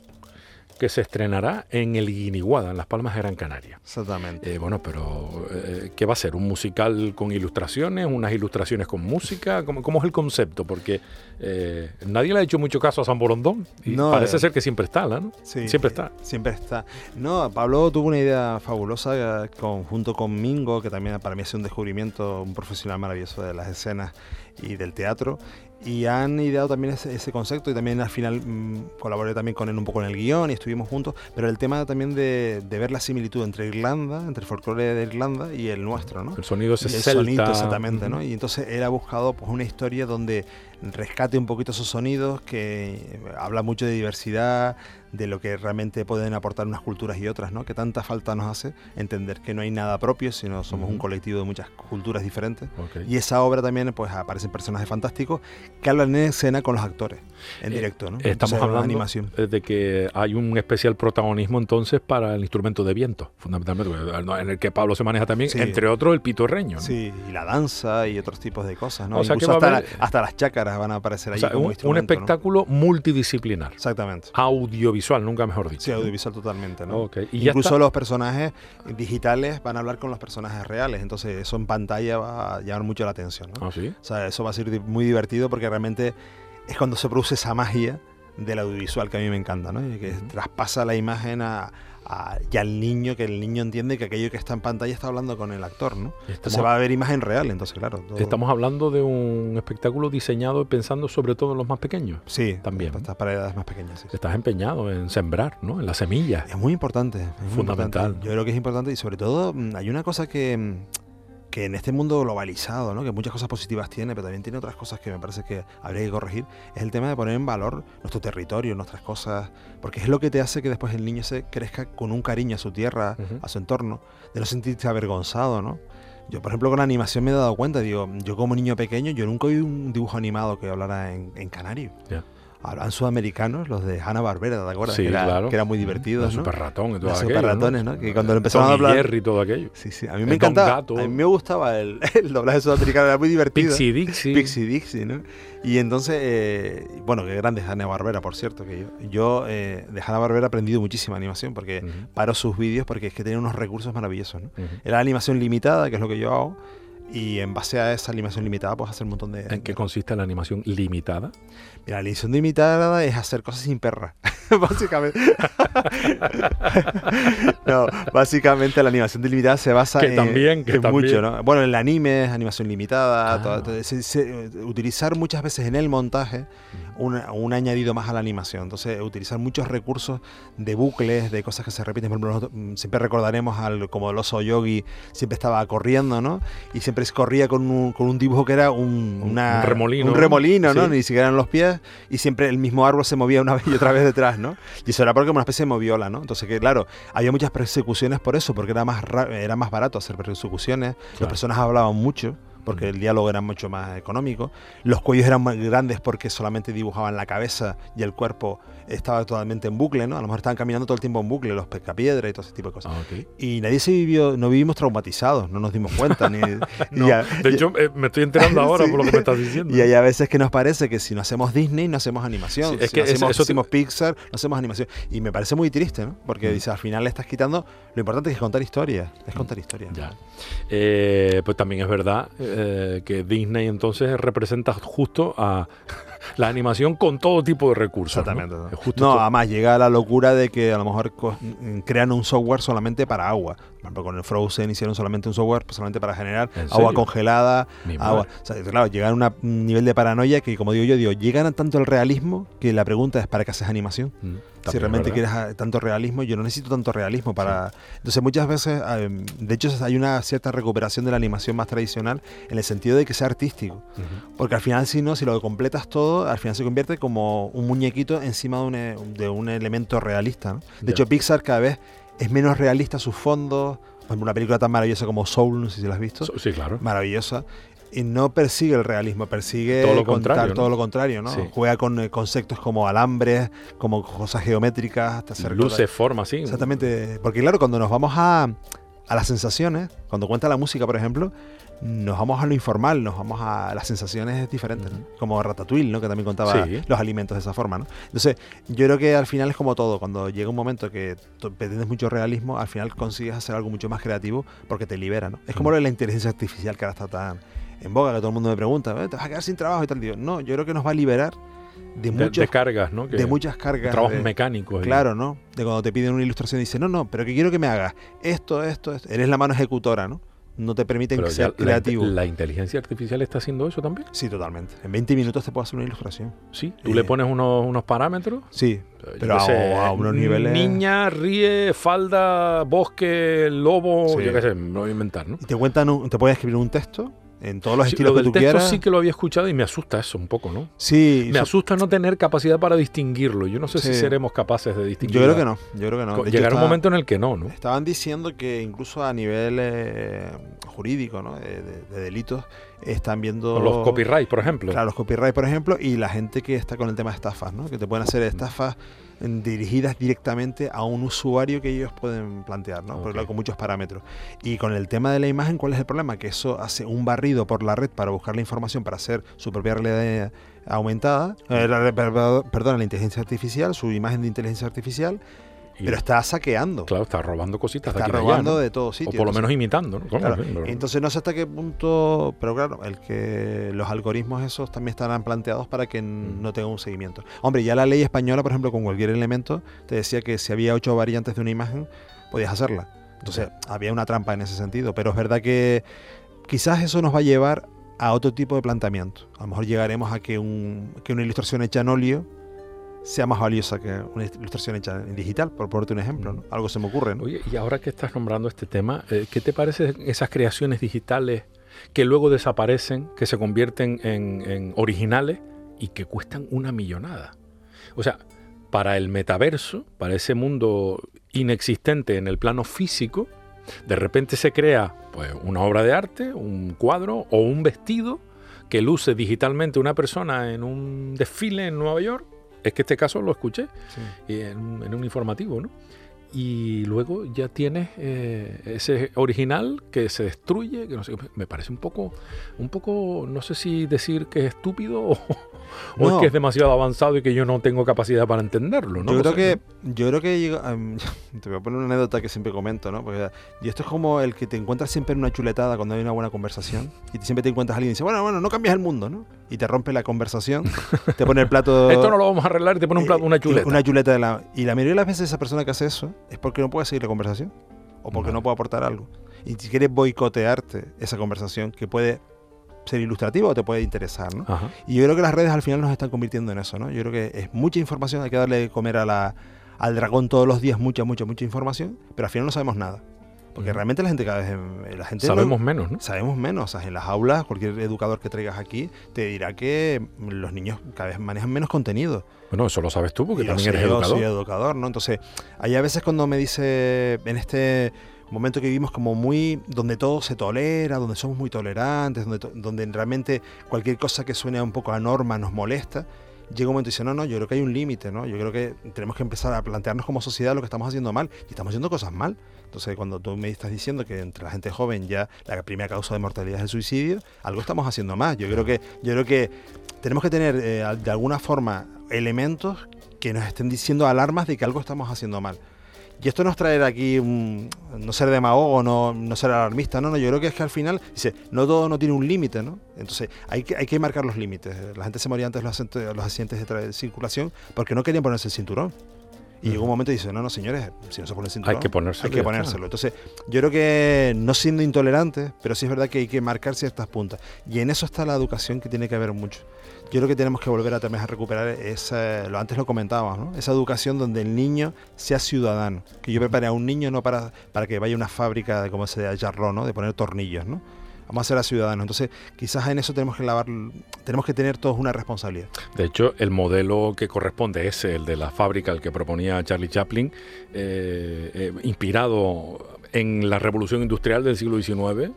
que se estrenará en el Guiniguada, en Las Palmas de Gran Canaria. Exactamente. Eh, bueno, pero eh, ¿qué va a ser? ¿Un musical con ilustraciones? ¿Unas ilustraciones con música? ¿Cómo, cómo es el concepto? Porque eh, nadie le ha hecho mucho caso a San Borondón y No, parece eh, ser que siempre está, ¿no? Sí, Siempre está. Siempre está. No, Pablo tuvo una idea fabulosa eh, con, junto con Mingo, que también para mí ha sido un descubrimiento, un profesional maravilloso de las escenas y del teatro. Y han ideado también ese, ese concepto y también al final mm, colaboré también con él un poco en el guion y estuvimos juntos. Pero el tema también de, de ver la similitud entre Irlanda, entre el folclore de Irlanda y el nuestro, ¿no? El sonido ese Y el celta. sonido, exactamente, ¿no? Y entonces él ha buscado pues, una historia donde rescate un poquito esos sonidos, que habla mucho de diversidad, de lo que realmente pueden aportar unas culturas y otras, ¿no? Que tanta falta nos hace entender que no hay nada propio, sino somos un colectivo de muchas culturas diferentes. Y esa obra también, pues aparecen personajes fantásticos que hablan en escena con los actores, en Eh, directo, ¿no? Estamos Entonces, hablando animación. de que hay un especial protagonismo entonces para el instrumento de viento, fundamentalmente, en el que Pablo se maneja también, Sí. entre otros el pitorreño. ¿no? Sí, y la danza y otros tipos de cosas, ¿no? O sea Incluso hasta, haber- la- hasta las chácaras van a aparecer O ahí sea, como un, un espectáculo multidisciplinar, Exactamente. audiovisual, nunca mejor dicho. Sí, audiovisual totalmente, ¿no? Y Incluso los personajes digitales van a hablar con los personajes reales, entonces eso en pantalla va a llamar mucho la atención, ¿no? Ah, sí. O sea, eso va a ser muy divertido porque realmente es cuando se produce esa magia del audiovisual que a mí me encanta, ¿no? Y que traspasa la imagen a, a- y al niño, que el niño entiende que aquello que está en pantalla está hablando con el actor, ¿no? Estamos, Entonces va a haber imagen real, entonces claro. todo- estamos hablando de un espectáculo diseñado pensando sobre todo en los más pequeños. Sí, también. Estas para edades más pequeñas, sí. Estás empeñado en sembrar, ¿no? En la semilla. Es muy importante. es muy Fundamental. importante. Yo creo que es importante y sobre todo mm, hay una cosa que, mm, que en este mundo globalizado, ¿no? que muchas cosas positivas tiene, pero también tiene otras cosas que me parece que habría que corregir, es el tema de poner en valor nuestro territorio, nuestras cosas, porque es lo que te hace que después el niño se crezca con un cariño a su tierra, Ujú. a su entorno, de no sentirse avergonzado, ¿no? Yo, por ejemplo, con la animación me he dado cuenta, digo, yo como niño pequeño, yo nunca vi un dibujo animado que hablara en, en canario. Ya. Hablan sudamericanos, los de Hanna Barbera, ¿te acuerdas? Sí, que, era, claro. que eran muy divertidos, El ¿no? super ratón y todo aquello. superratones, ¿no? Que cuando lo empezaron a Tom hablar- Jerry y todo aquello. Sí, sí, a mí El me encantaba. Gato. A mí me gustaba el, el doblaje sudamericano, era muy divertido. Pixie Dixie. Pixie Dixie, ¿no? Y entonces, eh, bueno, qué grande es Hanna Barbera, por cierto, que yo, yo eh, de Hanna Barbera he aprendido muchísima animación porque Ujú, paro sus vídeos porque es que tienen unos recursos maravillosos, ¿no? ujú. Era animación limitada, que es lo que yo hago, y en base a esa animación limitada puedes hacer un montón de... ¿En qué de- consiste la animación limitada? La animación limitada es hacer cosas sin perra, básicamente. no, básicamente la animación delimitada se basa Que en, también, que en mucho, también. ¿no? Bueno, el anime es animación limitada, Ah. todo- todo- se- se- utilizar muchas veces en el montaje un añadido más a la animación. Entonces, utilizar muchos recursos de bucles, de cosas que se repiten. Por ejemplo, nosotros, mm, siempre recordaremos al, como el oso yogi, siempre estaba corriendo, ¿no? Y siempre se corría con un, con un dibujo que era un, Un- una- un remolino, Un ¿no? remolino, ¿no? Sí. Ni siquiera eran los pies. Y siempre el mismo árbol se movía una vez y otra vez detrás, ¿no? Y eso era porque era una especie de moviola, ¿no? Entonces, que claro, había muchas persecuciones por eso, porque era más, ra- era más barato hacer persecuciones. Las Claro. personas hablaban mucho. Porque el diálogo era mucho más económico. Los cuellos eran más grandes porque solamente dibujaban la cabeza y el cuerpo estaba totalmente en bucle, ¿no? A lo mejor estaban caminando todo el tiempo en bucle, los pescapiedras y todo ese tipo de cosas. Ah. Y nadie se vivió, no vivimos traumatizados, no nos dimos cuenta. ni, No, de hecho, eh, me estoy enterando ahora Sí. por lo que me estás diciendo. y hay a veces que nos parece que si no hacemos Disney, no hacemos animación. Sí, es si que no hacemos, eso si te- hacemos Pixar, no hacemos animación. Y me parece muy triste, ¿no? Porque Mm. dice, al final le estás quitando. Lo importante es contar historias. Es contar historias. Ya. Eh, pues también es verdad eh, que Disney entonces representa justo a la animación con todo tipo de recursos. ¿no? Exactamente. ¿no? Justo además llega a la locura de que a lo mejor crean un software solamente para agua. Por ejemplo, con el Frozen hicieron solamente un software pues, solamente para generar ¿En agua congelada, Mi agua. madre. O sea, claro, llegan a un nivel de paranoia que, como digo yo, digo, llegan a tanto el realismo que la pregunta es ¿para qué haces animación? Mm, también es realmente verdad. quieres ah, tanto realismo, yo no necesito tanto realismo para... Entonces muchas veces, eh, de hecho hay una cierta recuperación de la animación más tradicional en el sentido de que sea artístico. Ujú. Porque al final, si no, si lo completas todo, al final se convierte como un muñequito encima de un, e- de un elemento realista. ¿no? De hecho, Pixar cada vez es menos realista sus fondos. Por ejemplo, una película tan maravillosa como Soul, no sé si la has visto. Sí, claro. Maravillosa. Y no persigue el realismo, persigue Todo lo contar contrario, ¿no? todo lo contrario, ¿no? Sí. Juega con eh, conceptos como alambres, como cosas geométricas, hasta hacer Luces, formas, sí. Exactamente, porque claro, cuando nos vamos a, a las sensaciones, cuando cuenta la música, por ejemplo, nos vamos a lo informal, nos vamos a las sensaciones diferentes, ¿no? como Ratatouille, ¿no? que también contaba Sí. los alimentos de esa forma. ¿no? Entonces, yo creo que al final es como todo, cuando llega un momento que pretendes mucho realismo, al final consigues hacer algo mucho más creativo porque te libera. ¿no? Es como lo de la inteligencia artificial que ahora está tan en boga, que todo el mundo me pregunta, "Eh, ¿te vas a quedar sin trabajo y tal? Digo, no, yo creo que nos va a liberar de, de cargas, ¿no? Que- de muchas cargas. Trabajos de- mecánicos. Claro, ¿no? De cuando te piden una ilustración y dicen, no, no, pero que quiero que me hagas esto, esto, esto. Eres la mano ejecutora, ¿no? No te permiten ser la, creativo. la inteligencia artificial está haciendo eso también. Sí, totalmente. En 20 minutos te puedo hacer una ilustración. Sí. Tú Eh, le pones unos, unos parámetros. Sí, yo pero a, sé, a unos niveles... Niña, ríe, falda, bosque, lobo. Sí. Yo qué sé, me lo voy a inventar, ¿no? Y te cuentan, un- te pueden escribir un texto en todos los Sí, estilos lo que del tú texto quieras. sí que lo había escuchado y me asusta eso un poco, ¿no? Sí, Me so- asusta no tener capacidad para distinguirlo. Yo no sé si seremos capaces de distinguir. yo creo que no, yo creo que no. Hecho, Llegará un momento en el que no, ¿no? Estaban diciendo que incluso a nivel eh, jurídico, ¿no? de, de- de delitos, están viendo... Los copyright, por ejemplo. Claro, los copyright, por ejemplo, y la gente que está con el tema de estafas, ¿no? Que te pueden hacer estafas dirigidas directamente a un usuario que ellos pueden plantear, ¿no? Porque Ok. claro, con muchos parámetros. Y con el tema de la imagen, ¿cuál es el problema? Que eso hace un barrido por la red para buscar la información para hacer su propia realidad aumentada, eh, perdón, la inteligencia artificial, su imagen de inteligencia artificial, pero está saqueando, claro, está robando cositas de está aquí de allá, robando ¿no? de todos O sitios. por lo menos imitando, ¿no? Claro, pero- Entonces no sé hasta qué punto, pero claro, el que los algoritmos esos también estarán planteados para que Mm. no tenga un seguimiento. Hombre, ya la ley española, por ejemplo, con cualquier elemento, te decía que si había ocho variantes de una imagen, podías hacerla. Entonces había una trampa en ese sentido, pero es verdad que quizás eso nos va a llevar a otro tipo de planteamiento. A lo mejor llegaremos a que, un, que una ilustración hecha en óleo sea más valiosa que una ilustración hecha en digital, por ponerte un ejemplo. ¿no? Algo se me ocurre, ¿no? Oye, y ahora que estás nombrando este tema, eh, ¿qué te parecen esas creaciones digitales que luego desaparecen, que se convierten en, en originales y que cuestan una millonada? O sea, para el metaverso, para ese mundo inexistente en el plano físico, de repente se crea pues, una obra de arte, un cuadro o un vestido que luce digitalmente una persona en un desfile en Nueva York. Es que este caso lo escuché Sí. y en, un- en un informativo, ¿no? Y luego ya tienes eh, ese original que se destruye, que no sé, me parece un poco, un poco, no sé si decir que es estúpido o, o es No. que es demasiado avanzado y que yo no tengo capacidad para entenderlo, ¿no? Yo creo O sea, que, yo creo que em, te voy a poner una anécdota que siempre comento, ¿no? Porque, y esto es como el que te encuentras siempre en una chuletada cuando hay una buena conversación y siempre te encuentras a alguien y dice, bueno, bueno, no cambias el mundo, ¿no? Y te rompe la conversación, te pone el plato... Esto no lo vamos a arreglar y te pone un plato, eh, una chuleta. Una chuleta de la... Y la mayoría de las veces esa persona que hace eso es porque no puede seguir la conversación o porque Vale. no puede aportar algo. Y si quieres boicotearte esa conversación que puede ser ilustrativa o te puede interesar, ¿no? Ajá. Y yo creo que las redes al final nos están convirtiendo en eso, ¿no? Yo creo que es mucha información, hay que darle de comer a la, al dragón todos los días, mucha, mucha, mucha información, pero al final no sabemos nada. Porque realmente la gente cada vez... em, La gente Sabemos menos, ¿no? sabemos menos. O sea, en las aulas, cualquier educador que traigas aquí te dirá que los niños cada vez manejan menos contenido. Bueno, eso lo sabes tú porque Y yo también soy- eres yo educador. soy educador, ¿no? Entonces, hay a veces cuando me dice, en este momento que vivimos como muy, donde todo se tolera, donde somos muy tolerantes, donde, donde realmente cualquier cosa que suene un poco a norma nos molesta, llega un momento y dice, no, no, yo creo que hay un límite, ¿no? Yo creo que tenemos que empezar a plantearnos como sociedad lo que estamos haciendo mal, y estamos haciendo cosas mal. Entonces, cuando tú me estás diciendo que entre la gente joven ya la primera causa de mortalidad es el suicidio, algo estamos haciendo más. Yo creo que, yo creo que tenemos que tener eh, de alguna forma elementos que nos estén diciendo alarmas de que algo estamos haciendo mal. Y esto no es traer aquí un- no ser demagogo, no, no ser alarmista, no, no, yo creo que es que al final, dice, no todo no tiene un límite, ¿no? Entonces hay que, hay que marcar los límites. La gente se moría antes de los, accidentes- los accidentes de circulación porque no querían ponerse el cinturón. Y llegó un momento y dice, no, no, señores, si no se pone el cinturón, Hay que ponérselo hay que ponérselo. Entonces, yo creo que no siendo intolerantes, pero sí es verdad que hay que marcar ciertas puntas. Y en eso está la educación que tiene que haber mucho. Yo creo que tenemos que volver a también a recuperar esa, lo antes lo comentábamos, ¿no? esa educación donde el niño sea ciudadano. Que yo prepare a un niño no para, para que vaya a una fábrica de como se de jarrón, ¿no? de poner tornillos, ¿no? Vamos a ser a ciudadanos. Entonces, quizás en eso tenemos que lavar, tenemos que tener todos una responsabilidad. De hecho, el modelo que corresponde es el de la fábrica, el que proponía Charlie Chaplin, eh, eh, inspirado en la revolución industrial del siglo XIX.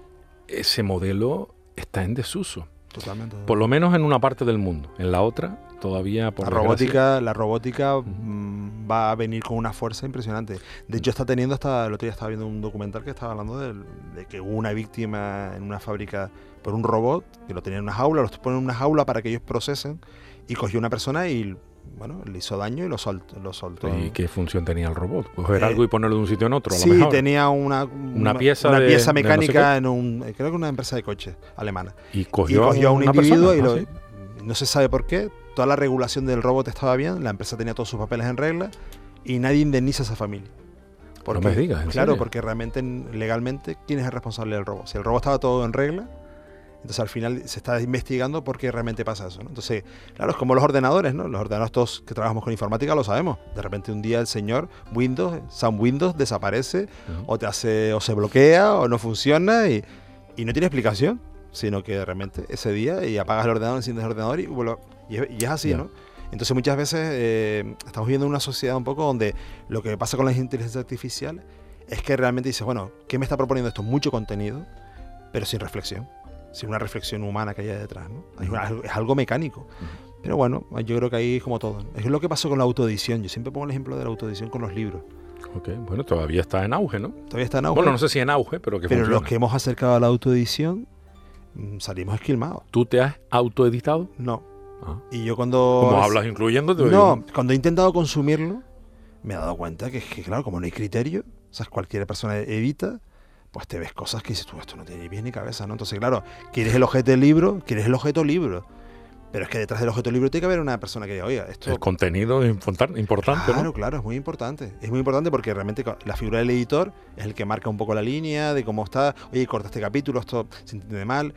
Ese modelo está en desuso, Totalmente. por lo menos en una parte del mundo. En la otra, todavía por la robótica, la robótica mm, va a venir con una fuerza impresionante. De hecho, está teniendo hasta el otro día estaba viendo un documental que estaba hablando de, que hubo una víctima en una fábrica por un robot que lo tenía en una jaula, los ponen en una jaula para que ellos procesen y cogió una persona y bueno, le hizo daño y lo soltó. Lo soltó. ¿Y qué función tenía el robot? Coger Eh, algo y ponerlo de un sitio en otro, a lo Sí, mejor. tenía una, una, pieza una de- pieza no sé mecánica en un, creo que una empresa de coches alemana. Y Y cogió, cogió, a un individuo persona, y lo, ¿ah, sí? no se sabe por qué. Toda la regulación del robot estaba bien, la empresa tenía todos sus papeles en regla y nadie indemniza a esa familia. me digas, ¿en Claro, serio? porque realmente legalmente, ¿quién es el responsable del robo? Si el robo estaba todo en regla, entonces al final se está investigando por qué realmente pasa eso. ¿no? Entonces, claro, es como los ordenadores, ¿no? Los ordenadores todos que trabajamos con informática lo sabemos. De repente un día el señor Windows, Sam Windows desaparece o te hace o se bloquea o no funciona y, y no tiene explicación, sino que de repente ese día y apagas el ordenador, enciendes el ordenador y, es, y es así. ¿no? Entonces muchas veces eh, estamos viviendo una sociedad un poco donde lo que pasa con la inteligencia artificial es que realmente dices, bueno, ¿qué me está proponiendo esto? Mucho contenido, pero sin reflexión, sin una reflexión humana que haya detrás, ¿no? Una- es algo mecánico. Pero bueno, yo creo que ahí es como todo. Es lo que pasó con la autoedición. Yo siempre pongo el ejemplo de la autoedición con los libros. Ok, Bueno, todavía está en auge, ¿no? Todavía está en auge. Bueno, no sé si en auge, pero que pero funciona. los que hemos acercado a la autoedición mm, salimos esquilmados. ¿Tú te has autoeditado? No. Ah. Y yo cuando... ¿Cómo hablas incluyéndote? No, cuando he intentado consumirlo, me he dado cuenta que, que, claro, como no hay criterio, o sea, cualquier persona edita, pues te ves cosas que dices tú, esto no tiene ni pies ni cabeza, ¿no? Entonces, claro, quieres el objeto del libro, quieres el objeto libro. Pero es que detrás del objeto libro tiene que haber una persona que diga, oiga, esto... El contenido es importan- importante, Claro, ¿no? claro, es muy importante. Es muy importante porque realmente la figura del editor es el que marca un poco la línea de cómo está. Oye, corta este capítulo, esto se entiende mal.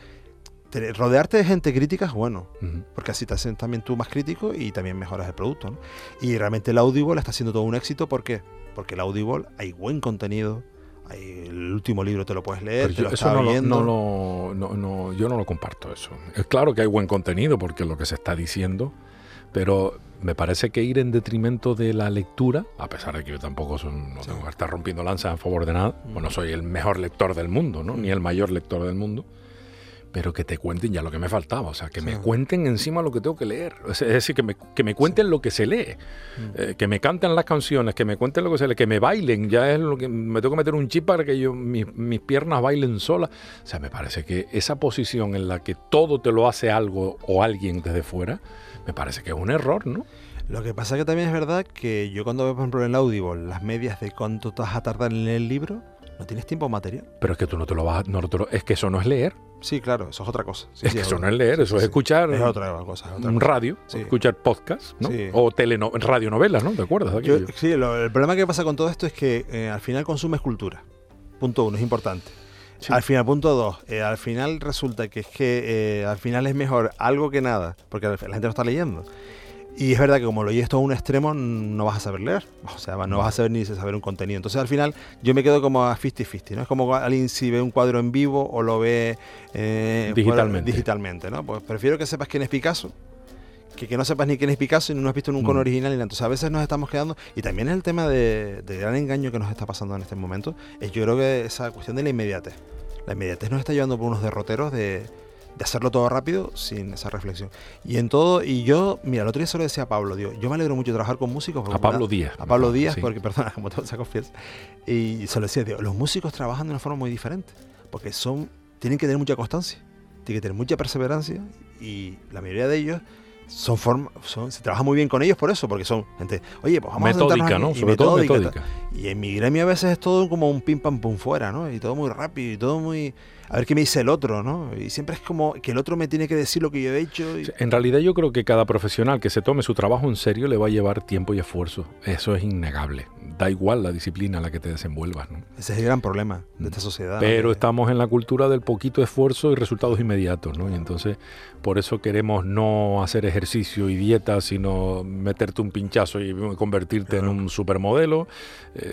Te- rodearte de gente crítica es bueno, porque así te hacen también tú más crítico y también mejoras el producto. ¿no? Y realmente el Audible está siendo todo un éxito. ¿Por qué? Porque el Audible hay buen contenido. El último libro te lo puedes leer, Pero te yo, lo eso no lo, viendo. no lo- no- no- yo no lo comparto eso. Es claro que hay buen contenido porque lo que se está diciendo, pero me parece que ir en detrimento de la lectura, a pesar de que yo tampoco son- no tengo que estar rompiendo lanzas a favor de nada, Mm. bueno, soy el mejor lector del mundo, ¿no? Ni el mayor lector del mundo, pero que te cuenten ya lo que me faltaba, o sea, que me Sí. cuenten encima lo que tengo que leer. Es decir, que me, que me cuenten lo que se lee, Mm. eh, que me canten las canciones, que me cuenten lo que se lee, que me bailen, ya es lo que me tengo que meter un chip para que yo mis, mis piernas bailen solas. O sea, me parece que esa posición en la que todo te lo hace algo o alguien desde fuera, me parece que es un error, ¿no? Lo que pasa que también es verdad que yo cuando veo, por ejemplo, en el Audible las medias de cuánto te vas a tardar en leer el libro, no tienes tiempo material. Pero es que tú no te lo vas a, no te lo- es que eso no es leer, Sí, claro, eso es otra cosa. Sí, es sí, que eso no es leer, eso sí, es escuchar Es otra cosa. es otra cosa. radio, escuchar podcast, ¿no? O teleno, radionovelas, ¿no? ¿Te acuerdas Yo- sí, lo- el problema que pasa con todo esto es que eh, al final consumes cultura. Punto uno, es importante. Sí. Al final, punto dos, eh, al final resulta que es que eh, al final es mejor algo que nada, porque la gente lo está leyendo. Y es verdad que como lo lleves todo a un extremo, no vas a saber leer. O sea, no vas a saber ni saber un contenido. Entonces al final yo me quedo como a 50-50, ¿no? Es como alguien si ve un cuadro en vivo o lo ve eh, Digitalmente. digitalmente, ¿no? Pues prefiero que sepas quién es Picasso que, que no sepas ni quién es Picasso y no has visto nunca un Mm. original. Y nada. Entonces a veces nos estamos quedando. Y también el tema de, de gran engaño que nos está pasando en este momento es yo creo que esa cuestión de la inmediatez. La inmediatez nos está llevando por unos derroteros de, de hacerlo todo rápido sin esa reflexión. Y en todo, y yo, mira, el otro día se lo decía a Pablo, digo, yo me alegro mucho de trabajar con músicos. porque A Pablo Díaz. a Pablo Díaz, Sí. porque, perdona, como todo se confiesa. Y se lo decía, digo, los músicos trabajan de una forma muy diferente, porque son, tienen que tener mucha constancia, tienen que tener mucha perseverancia, y la mayoría de ellos son forma, son, se trabaja muy bien con ellos por eso, porque son gente, oye, pues vamos a Metódica, sentarnos ¿no? aquí", y Sobre todo metódica. Y en mi gremio a veces es todo como un pim pam pum fuera, ¿no? Y todo muy rápido, y todo muy... A ver qué me dice el otro, ¿no? Y siempre es como que el otro me tiene que decir lo que yo he hecho. y- En realidad yo creo que cada profesional que se tome su trabajo en serio le va a llevar tiempo y esfuerzo. Eso es innegable. Da igual la disciplina en la que te desenvuelvas. ¿no? Ese es el gran problema de esta sociedad. ¿no? Pero Que- estamos en la cultura del poquito esfuerzo y resultados inmediatos, ¿no? Y entonces por eso queremos no hacer ejercicio y dieta, sino meterte un pinchazo y convertirte en un supermodelo. Eh,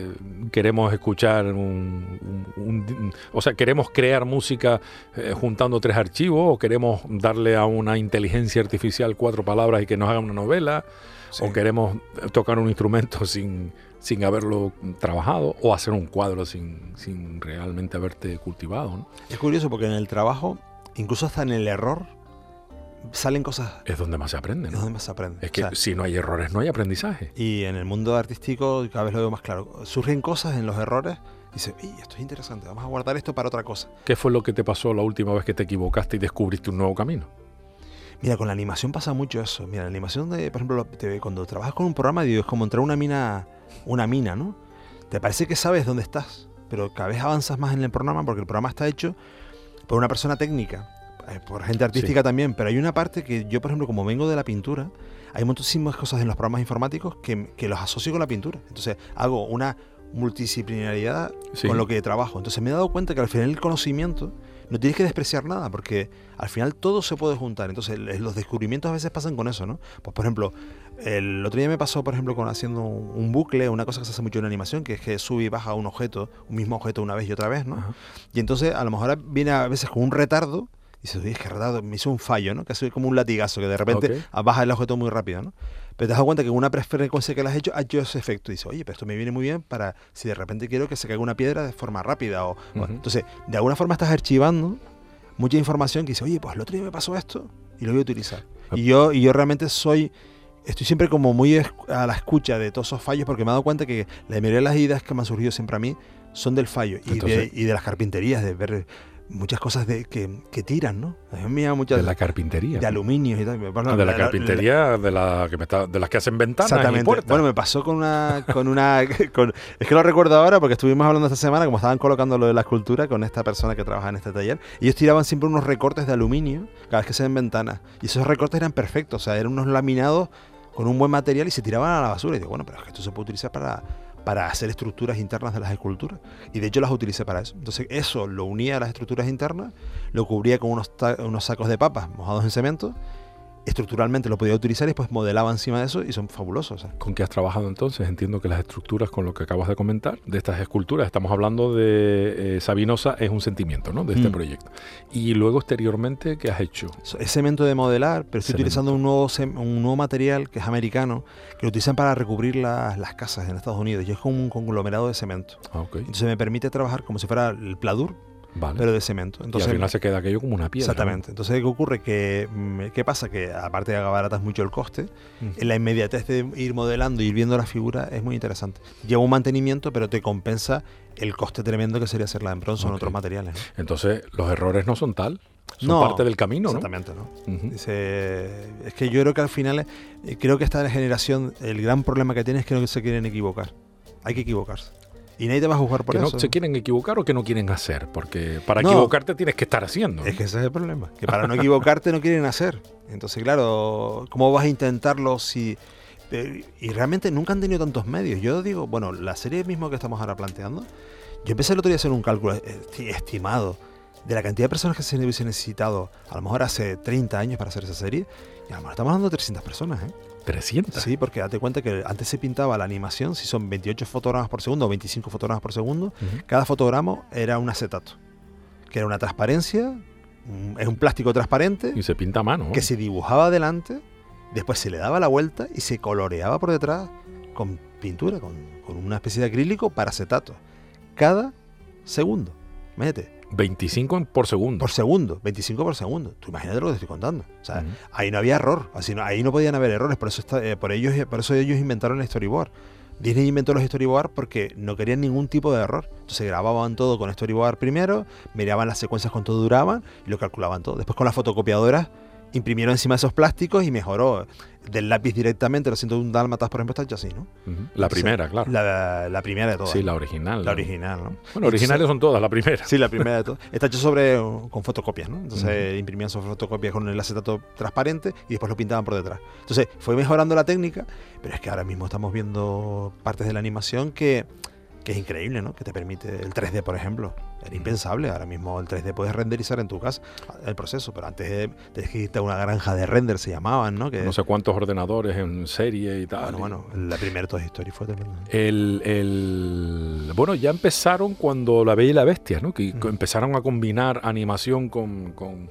queremos escuchar un, un- un- o sea, queremos crear música eh, juntando tres archivos o queremos darle a una inteligencia artificial cuatro palabras y que nos haga una novela Sí. o queremos tocar un instrumento sin, sin haberlo trabajado o hacer un cuadro sin, sin realmente haberte cultivado. ¿no? Es curioso porque en el trabajo, incluso hasta en el error, salen cosas Es donde más se aprende. es donde más se aprende. Es que O sea, si no hay errores, no hay aprendizaje. y en el mundo artístico cada vez lo veo más claro. Surgen cosas en los errores y dices, "Ey, esto es interesante, vamos a guardar esto para otra cosa. ¿Qué fue lo que te pasó la última vez que te equivocaste y descubriste un nuevo camino? Mira, con la animación pasa mucho eso. Mira, la animación de, por ejemplo, te- cuando trabajas con un programa, digo, es como entrar a una mina, una mina, ¿no? Te parece que sabes dónde estás, pero cada vez avanzas más en el programa porque el programa está hecho por una persona técnica, por gente artística también, pero hay una parte que yo, por ejemplo, como vengo de la pintura, hay muchísimas cosas en los programas informáticos que, que los asocio con la pintura. Entonces hago una multidisciplinaridad Sí. con lo que trabajo. Entonces me he dado cuenta que al final el conocimiento no tienes que despreciar nada, porque al final todo se puede juntar. Entonces los descubrimientos a veces pasan con eso, ¿no? Pues por ejemplo, el otro día me pasó, por ejemplo, con haciendo un un bucle, una cosa que se hace mucho en animación, que es que sube y baja un objeto, un mismo objeto una vez y otra vez, ¿no? Ajá. Y entonces a lo mejor viene a veces con un retardo. Dices, oye, es que retardo, me hizo un fallo, ¿no? Que es como un latigazo, que de repente Ok. baja el objeto muy rápido, ¿no? Pero te das cuenta que con una frecuencia que le has hecho, ha hecho ese efecto. Y dices, oye, pero esto me viene muy bien para si de repente quiero que se caiga una piedra de forma rápida. O, o- Ujú. Entonces, de alguna forma estás archivando mucha información que dice, oye, pues el otro día me pasó esto y lo voy a utilizar. Ah. Y yo, y yo realmente soy, estoy siempre como muy a la escucha de todos esos fallos porque me he dado cuenta que la mayoría de las ideas que me han surgido siempre a mí son del fallo y, de, Entonces- y de las carpinterías, de ver muchas cosas de, que, que tiran, ¿no? A mí me llama mucho De la carpintería. de aluminio y tal. Bueno, Ah, de la la- la- carpintería, de, la que me está- de las que hacen ventanas y Exactamente. puertas. Bueno, me pasó con una. Con una con- es que lo recuerdo ahora porque estuvimos hablando esta semana, como estaban colocando lo de la escultura con esta persona que trabaja en este taller. Y ellos tiraban siempre unos recortes de aluminio cada vez que se ven ventanas. Y esos recortes eran perfectos, o sea, eran unos laminados con un buen material y se tiraban a la basura. Y digo, bueno, pero es que esto se puede utilizar para, para hacer estructuras internas de las esculturas. Y de hecho las utilicé para eso. Entonces, eso lo unía a las estructuras internas, lo cubría con unos, unos sacos de papas mojados en cemento. Estructuralmente lo podía utilizar y después modelaba encima de eso y son fabulosos. ¿Con qué has trabajado entonces? Entiendo que las estructuras, con lo que acabas de comentar, de estas esculturas, estamos hablando de eh, Sabinosa, es un sentimiento, ¿no? De este Mm. proyecto. Y luego, exteriormente, ¿qué has hecho? Es cemento de modelar, pero estoy Cemento. utilizando un nuevo, un nuevo material que es americano, que lo utilizan para recubrir las, las casas en Estados Unidos. Y es como un conglomerado de cemento. Ah, ok. Entonces me permite trabajar como si fuera el pladur, Vale. pero de cemento. y al final se queda aquello como una piedra. ¿no? Exactamente. Entonces, ¿qué ocurre? Que, mm, ¿Qué pasa? Que aparte de que abaratas mucho el coste, Ujú. en la inmediatez de ir modelando y ir viendo la figura es muy interesante. Lleva un mantenimiento, pero te compensa el coste tremendo que sería hacerla en bronce o en otros materiales. ¿no? Entonces, los errores no son tal, son No, parte del camino, ¿no? Exactamente, ¿no? Dice, es que yo creo que al final, eh, creo que esta generación, el gran problema que tiene es que no se quieren equivocar. Hay que equivocarse. Y nadie te va a juzgar por que eso. no se quieren equivocar o que no quieren hacer, porque para No. equivocarte tienes que estar haciendo. Es que ese es el problema. Que para no equivocarte no quieren hacer. Entonces, claro, ¿cómo vas a intentarlo si... eh, Y realmente nunca han tenido tantos medios. Yo digo, bueno, la serie mismo que estamos ahora planteando, yo empecé el otro día a hacer un cálculo eh, esti- estimado de la cantidad de personas que se hubiese necesitado, a lo mejor hace 30 años para hacer esa serie, y a lo mejor estamos hablando de 300 personas, ¿eh? 300. Sí, porque date cuenta que antes se pintaba la animación, si son 28 fotogramas por segundo o 25 fotogramas por segundo, cada fotograma era un acetato, que era una transparencia, un- es un plástico transparente, Y se pinta a mano. ¿no? que se dibujaba adelante, después se le daba la vuelta y se coloreaba por detrás con pintura, con, con una especie de acrílico para acetato. Cada segundo. Imagínate, 25 en- por segundo. por segundo, 25 por segundo. Tú imagínate lo que te estoy contando. O sea, Ujú. ahí no había error, así no- ahí no podían haber errores, por eso, está- eh, por, ellos, por eso ellos inventaron el storyboard. Disney inventó los storyboard porque no querían ningún tipo de error. Entonces grababan todo con storyboard primero, miraban las secuencias cuánto duraban y lo calculaban todo. Después con las fotocopiadoras imprimieron encima esos plásticos y mejoró. Del lápiz directamente, lo siento, un dálmatas, por ejemplo, está hecho así, ¿no? La primera, claro. La, la primera de todas. sí, la original. La original, ¿no? Bueno, originales son todas, la primera. Sí, la primera de todas. Está hecho sobre con fotocopias, ¿no? Entonces imprimían sobre fotocopias con el acetato transparente y después lo pintaban por detrás. Entonces fue mejorando la técnica, pero es que ahora mismo estamos viendo partes de la animación que, que es increíble, ¿no? Que te permite el 3D, por ejemplo. Era impensable. Ahora mismo el 3D puedes renderizar en tu casa el proceso, pero antes tenías que irte a una granja de render, se llamaban, ¿no? Que, No sé cuántos ordenadores en serie y tal. bueno, bueno, la primera Toy Story fue tremenda. El, el- bueno, ya empezaron cuando La Bella y la Bestia, ¿no? Que empezaron a combinar animación con... con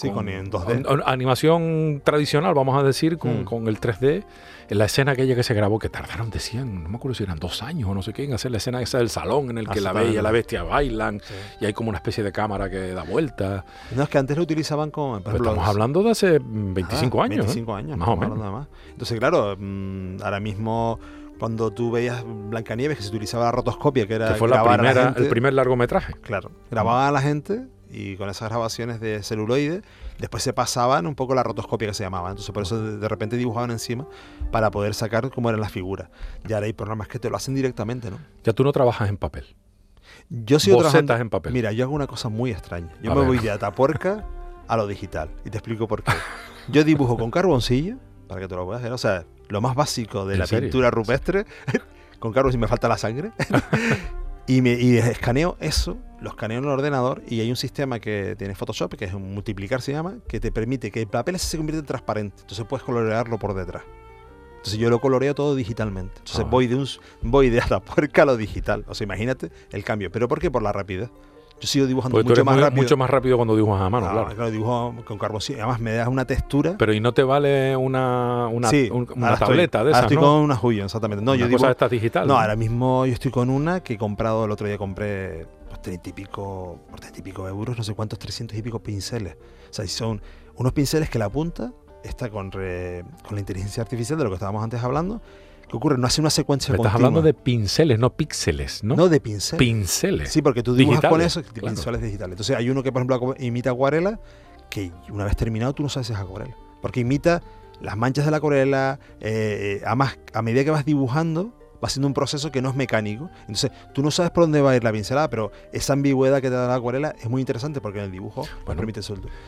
Sí, con en 2D. an- Animación tradicional, vamos a decir, con, Mm. con el 3D. En la escena aquella que se grabó, que tardaron, decían, no me acuerdo si eran dos años o no sé qué, en hacer la escena esa del salón en el que la Bella y la. Bestia bailan Sí. y hay como una especie de cámara que da vuelta. No, es que antes lo utilizaban con... Pero ejemplo, estamos hablando de hace mm, 25 Ah, años. ¿eh? 25 años, Más o menos. de más. Entonces, claro, mm, ahora mismo cuando tú veías Blancanieves que se utilizaba la rotoscopia, que era Que fue la primera, el primer largometraje. claro, grababan a la gente y con esas grabaciones de celuloide, después se pasaban un poco la rotoscopia que se llamaba. Entonces, por eso de, repente dibujaban encima para poder sacar cómo eran las figuras. Y ahora hay programas que te lo hacen directamente, ¿no? Ya tú no trabajas en papel. Yo sigo Bocetas trabajando. en papel. Mira, yo hago una cosa muy extraña. Yo A me ver. voy de Atapuerca a lo digital. Y te explico por qué. Yo dibujo con carboncillo, para que te lo puedas ver. O sea, lo más básico de ¿En la serio? pintura rupestre, con carboncillo me falta la sangre. y, me, y escaneo eso, lo escaneo en el ordenador y hay un sistema que tiene Photoshop, que es un multiplicar se llama, que te permite que el papel se convierta en transparente. Entonces puedes colorearlo por detrás. Entonces yo lo coloreo todo digitalmente. Entonces Ah. voy de un voy de Atapuerca a lo digital. O sea, imagínate el cambio. ¿Pero por qué? Por la rapidez. Yo sigo dibujando Porque tú mucho eres más muy- rápido. mucho más rápido cuando dibujas a mano, Ah, claro. claro, dibujo con carboncillo. Además me das una textura. Pero ¿y no te vale una, una, sí, un- una ahora estoy- tableta de ahora esas, estoy no? con una Huion, exactamente. No, Una yo de estas digital. no, ahora mismo yo estoy con una que he comprado el otro día compré pues, 30 y pico, por 30 y pico euros, no sé cuántos, 300 y pico pinceles. O sea, son unos pinceles que la punta está con, re- con la inteligencia artificial de lo que estábamos antes hablando. ¿Qué ocurre? No hace una secuencia Me estás continua. hablando de pinceles, no píxeles, ¿no? No, de pincel. pinceles. Sí, porque tú dibujas con eso, claro. pinceles digitales. Entonces hay uno que, por ejemplo, imita acuarela, que una vez terminado tú no sabes si es acuarela. Porque imita las manchas de la acuarela, eh, eh, además, a medida que vas dibujando, va siendo un proceso que no es mecánico. Entonces, tú no sabes por dónde va a ir la pincelada, pero esa ambigüedad que te da la acuarela es muy interesante porque en el dibujo Bueno, permite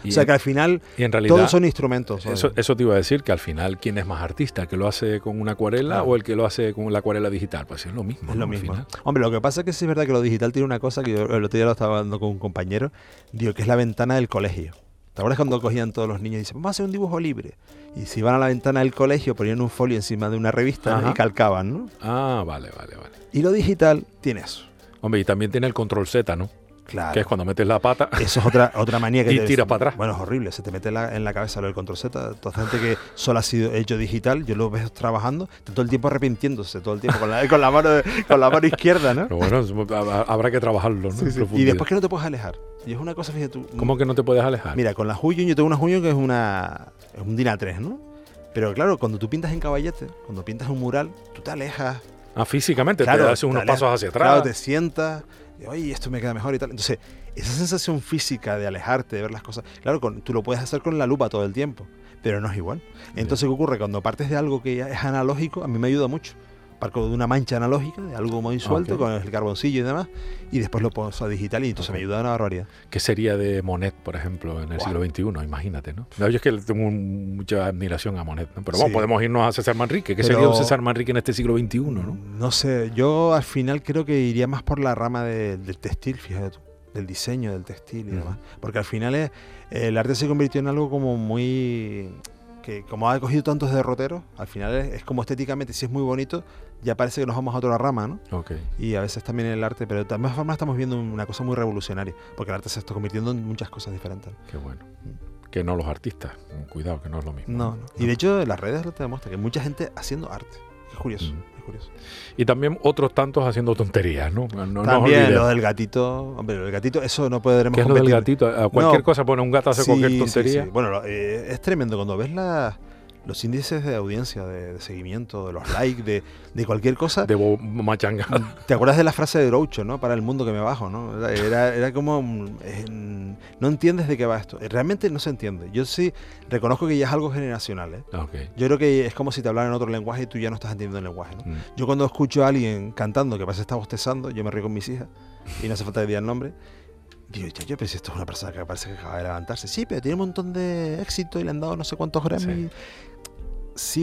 y O sea que al final Y en realidad, todos son instrumentos. eso, eso te iba a decir, que al final, ¿quién es más artista? ¿El que lo hace con una acuarela Claro. o el que lo hace con la acuarela digital? Pues es lo mismo. Es ¿no? lo mismo. final. Hombre, lo que pasa es que sí es verdad que lo digital tiene una cosa que yo el otro día lo estaba hablando con un compañero, digo, que es la ventana del colegio. ¿Te acuerdas cuando cogían todos los niños y dicen, vamos a hacer un dibujo libre? Y si iban a la ventana del colegio, ponían un folio encima de una revista Ajá. y calcaban, ¿no? Ah, vale, vale, vale. Y lo digital tiene eso. Hombre, y también tiene el control Z, ¿no? Claro. Que es cuando metes la pata. Eso es otra, otra manía que Y te- tiras para atrás. Bueno, es horrible, se te mete en la, en la cabeza lo del control Z. Toda gente que solo ha sido hecho digital, yo lo veo trabajando, todo el tiempo arrepintiéndose, todo el tiempo con la, con la, mano, con la mano izquierda, ¿no? Pero bueno, habrá que trabajarlo, ¿no? En Sí, sí. Y después que no te puedes alejar. Y es una cosa, fíjate tú. ¿Cómo que no te puedes alejar? Mira, con la Huyun, yo tengo una Huyun que es una es un DIN A3, ¿no? Pero claro, cuando tú pintas en caballete, cuando pintas un mural, tú te alejas. Ah, físicamente Claro, te haces te unos alejas. pasos hacia atrás. Claro, te sientas, oye, esto me queda mejor y tal. Entonces, esa sensación física de alejarte, de ver las cosas, claro, con- tú lo puedes hacer con la lupa todo el tiempo, pero no es igual. Entonces, ¿qué ocurre? Cuando partes de algo que ya es analógico, a mí me ayuda mucho. Parto de una mancha analógica, de algo muy suelto, Ok. con el carboncillo y demás, y después lo paso a digital y entonces me ayuda una barbaridad. ¿Qué sería de Monet, por ejemplo, en el Buah. siglo XXI? Imagínate, ¿no? Yo es que tengo un- mucha admiración a Monet, ¿no? Pero Sí. bueno, podemos irnos a César Manrique. ¿Qué Pero- sería un César Manrique en este siglo XXI, no? No sé, yo al final creo que iría más por la rama de- del textil, fíjate tú, del diseño del textil y demás. Porque al final es, el arte se convirtió en algo como muy... que como ha cogido tantos derroteros, al final es, es como estéticamente, si es muy bonito, ya parece que nos vamos a otra rama, ¿no? Y a veces también el arte, pero de todas formas estamos viendo una cosa muy revolucionaria, porque el arte se está convirtiendo en muchas cosas diferentes. Qué bueno. Que no los artistas. Cuidado, que no es lo mismo. No, no. Y de hecho las redes lo te demuestran, que hay mucha gente haciendo arte. Es curioso, Ujú. es curioso. Y también otros tantos haciendo tonterías, ¿no? No También lo del gatito, hombre, lo del gatito, eso no podremos ¿Qué es lo del competir. gatito? A cualquier No. cosa pone un gato a hacer Sí, cualquier sí, tontería. sí. Bueno, lo- eh, es tremendo cuando ves la- los índices de audiencia, de, de seguimiento, de los likes, de, de cualquier cosa. De bo- machanga. ¿Te acuerdas de la frase de Groucho, no? Para el mundo que me bajo, ¿no? Era, era, como... mm, eh, mm, no entiendes de qué va esto. Realmente no se entiende. Yo sí reconozco que ya es algo generacional, ¿eh? Ok. Yo creo que es como si te hablaran en otro lenguaje y tú ya no estás entendiendo el lenguaje, ¿no? Mm. Yo cuando escucho a alguien cantando que parece que está bostezando, yo me río con mis hijas y no hace falta que diga el nombre. Digo, "Che, yo pensé, esto es una persona que parece que acaba de levantarse. Sí, pero tiene un montón de éxito y le han dado no sé cuántos Grammy. Sí,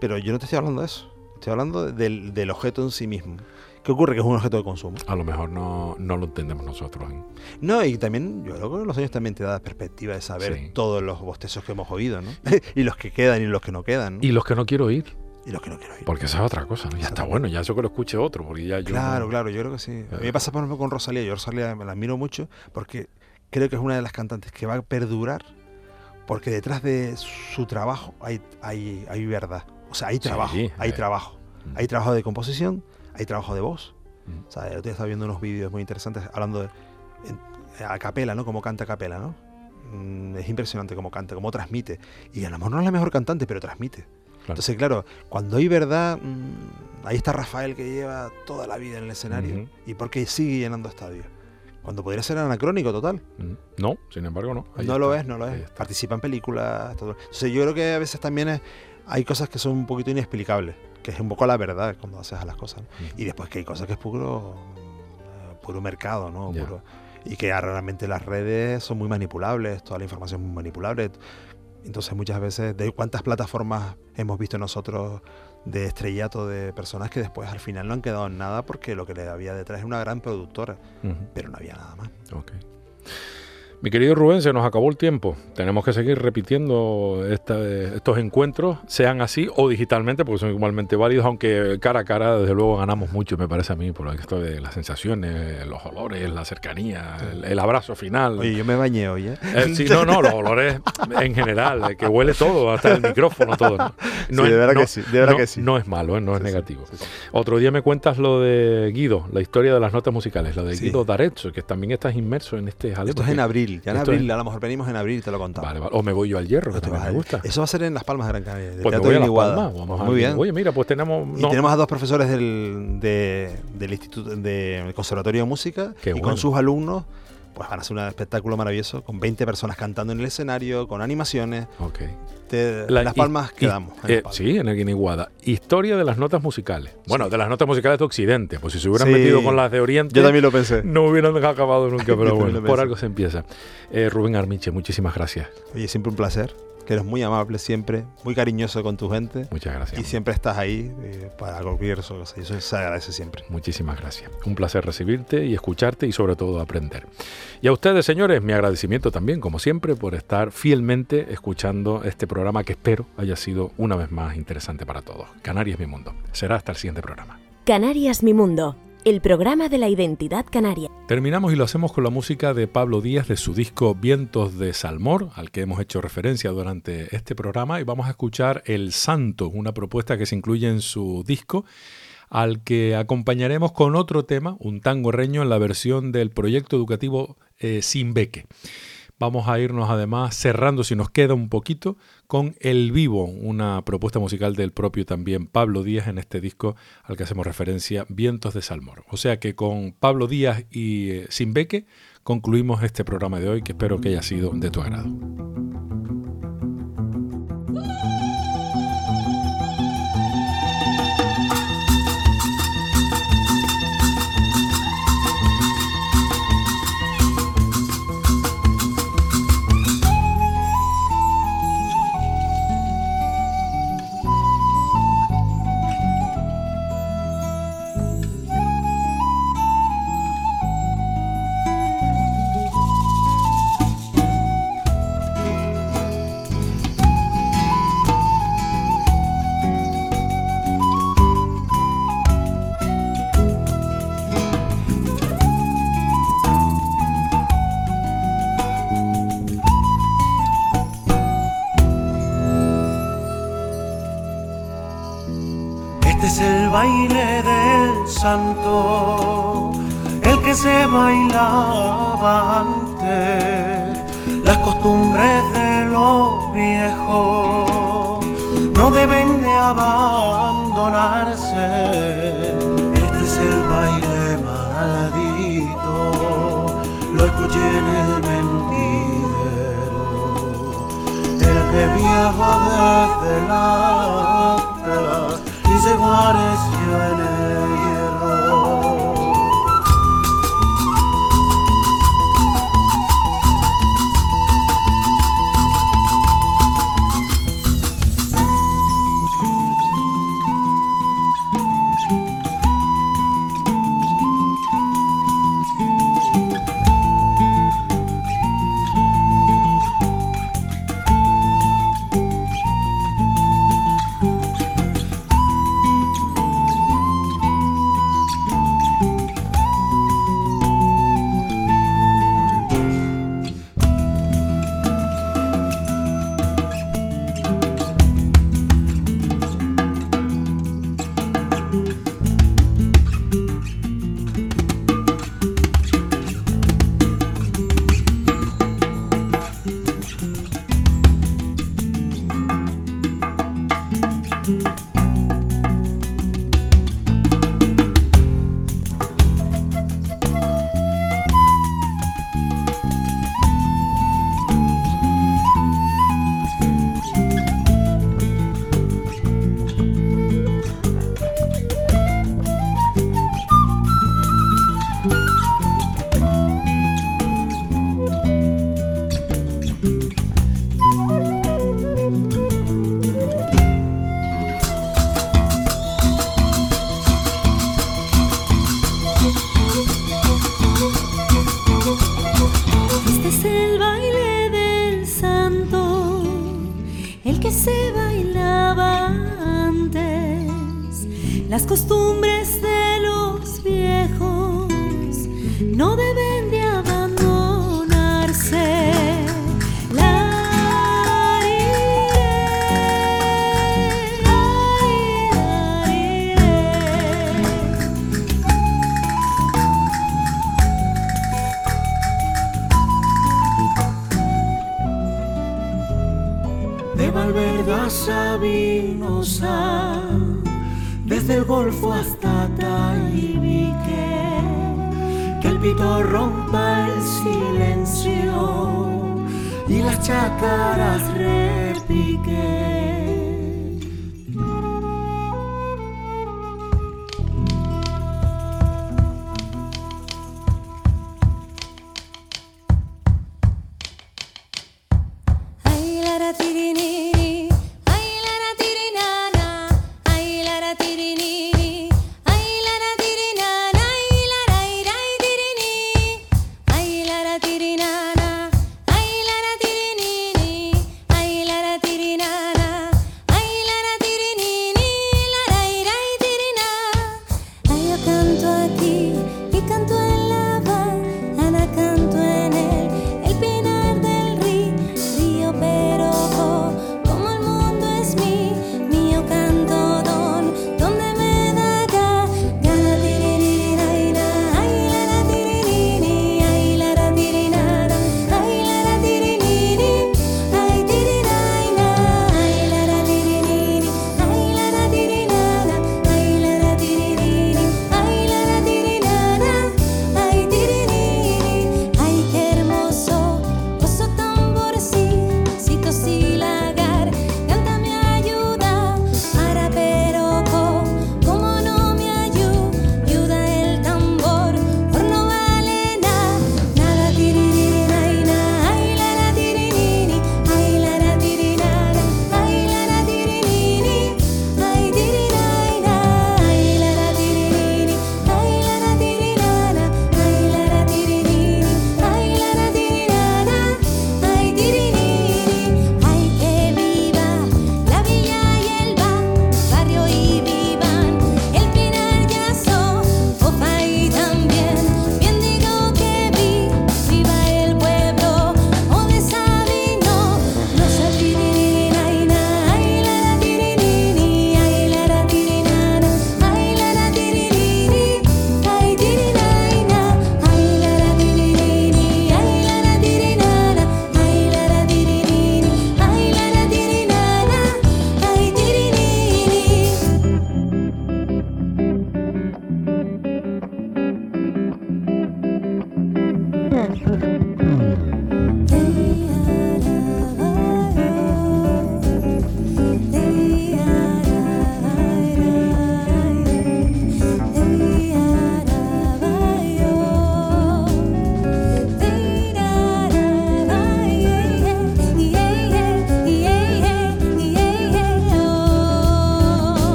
pero yo no te estoy hablando de eso. Estoy hablando del, del objeto en sí mismo. ¿Qué ocurre? Que es un objeto de consumo. A lo mejor no, no lo entendemos nosotros. ¿eh? No, y también, yo creo que los años también te da perspectiva de saber Sí. todos los bostezos que hemos oído, ¿no? y los que quedan y los que no quedan, ¿no? Y los que no quiero oír. Y los que no quiero oír. Porque esa es otra cosa, ¿no? Ya está bueno, ya eso que lo escuche otro, porque ya yo. Claro, no- claro, yo creo que sí. A mí me pasa, por ejemplo, con Rosalía. Yo Rosalía me la admiro mucho porque creo que es una de las cantantes que va a perdurar porque detrás de su trabajo hay, hay, hay verdad. O sea, hay Sí, trabajo, hay eh. trabajo. Mm. Hay trabajo de composición, hay trabajo de voz. Mm. O sea, el otro día estaba viendo unos vídeos muy interesantes hablando de en- a capela, ¿no? Cómo canta a capela, ¿no? Mm, Es impresionante cómo canta, cómo transmite. Y a lo mejor no es la mejor cantante, pero transmite. Claro. Entonces, claro, cuando hay verdad, ahí está Rafael que lleva toda la vida en el escenario. Ujú. ¿Y por qué sigue llenando estadios? Cuando podría ser anacrónico total. Mm. No, sin embargo, no. Ahí no está, lo es, no lo es. Participa en películas. Todo. Entonces, yo creo que a veces también es- hay cosas que son un poquito inexplicables, que es un poco la verdad cuando haces a las cosas. ¿no? Ujú. Y después que hay cosas que es puro, mm, puro mercado, ¿no? Ya. Puro- y que realmente las redes son muy manipulables, toda la información es muy manipulable. Entonces muchas veces, ¿de cuántas plataformas hemos visto nosotros de estrellato de personas que después al final no han quedado en nada porque lo que le había detrás es una gran productora, pero no había nada más. Mi querido Rubén, se nos acabó el tiempo. Tenemos que seguir repitiendo esta- estos encuentros, sean así o digitalmente, porque son igualmente válidos, aunque cara a cara, desde luego, ganamos mucho, me parece a mí, por esto de las sensaciones, los olores, la cercanía, el, el abrazo final. Oye, yo me bañé hoy, ¿eh? Eh, sí, no, no, los olores en general, que huele todo, hasta el micrófono, todo. ¿no? No Sí, de verdad no- que sí, de verdad no- que sí. No es malo, eh, no es Sí, negativo. Otro día me cuentas lo de Guido, la historia de las notas musicales, lo de. Guido D'Arezzo, que también estás inmerso en este jaleo. Esto es en abril, ya en esto abril, es- a lo mejor venimos en abril y te lo contamos. Vale, vale. O me voy yo al hierro, que también va me gusta. Eso va a ser en Las Palmas de Gran Canaria. de Pues me Teatro voy a Las Iniguada. Palmas, vamos a Muy bien. Oye, mira, pues tenemos... Y no, tenemos a dos profesores del, de- del Instituto del Conservatorio de Música Qué y bueno. con sus alumnos pues van a hacer un espectáculo maravilloso con 20 personas cantando en el escenario, con animaciones. ok. Te- La- en Las Palmas quedamos. en eh, sí, en el Guiniguada. Historia de las notas musicales. Bueno, Sí. de las notas musicales de Occidente. Pues si se hubieran Sí. metido con las de Oriente... Yo también lo pensé. No hubieran acabado nunca, pero bueno, por algo se empieza. Eh, Rubén Armiche, muchísimas gracias. Oye, siempre un placer, que eres muy amable siempre, muy cariñoso con tu gente Muchas gracias. y siempre estás ahí eh, para cualquier cosa. Y eso se agradece siempre. Muchísimas gracias. Un placer recibirte y escucharte y sobre todo aprender. Y a ustedes, señores, mi agradecimiento también, como siempre, por estar fielmente escuchando este programa que espero haya sido una vez más interesante para todos. Canarias mi mundo. Será hasta el siguiente programa. Canarias Mi Mundo, el programa de la identidad canaria. Terminamos y lo hacemos con la música de Pablo Díaz de su disco Vientos de Salmor, al que hemos hecho referencia durante este programa, y vamos a escuchar El Santo, una propuesta que se incluye en su disco, al que acompañaremos con otro tema, un tango reño en la versión del proyecto educativo eh, Sin Beque. Vamos a irnos además cerrando, si nos queda un poquito, con El Vivo, una propuesta musical del propio también Pablo Díaz en este disco al que hacemos referencia, Vientos de Salmor. O sea que con Pablo Díaz y eh, Sinbeque concluimos este programa de hoy que espero que haya sido de tu agrado. el Golfo hasta Taibique, que el pito rompa el silencio y las chacaras re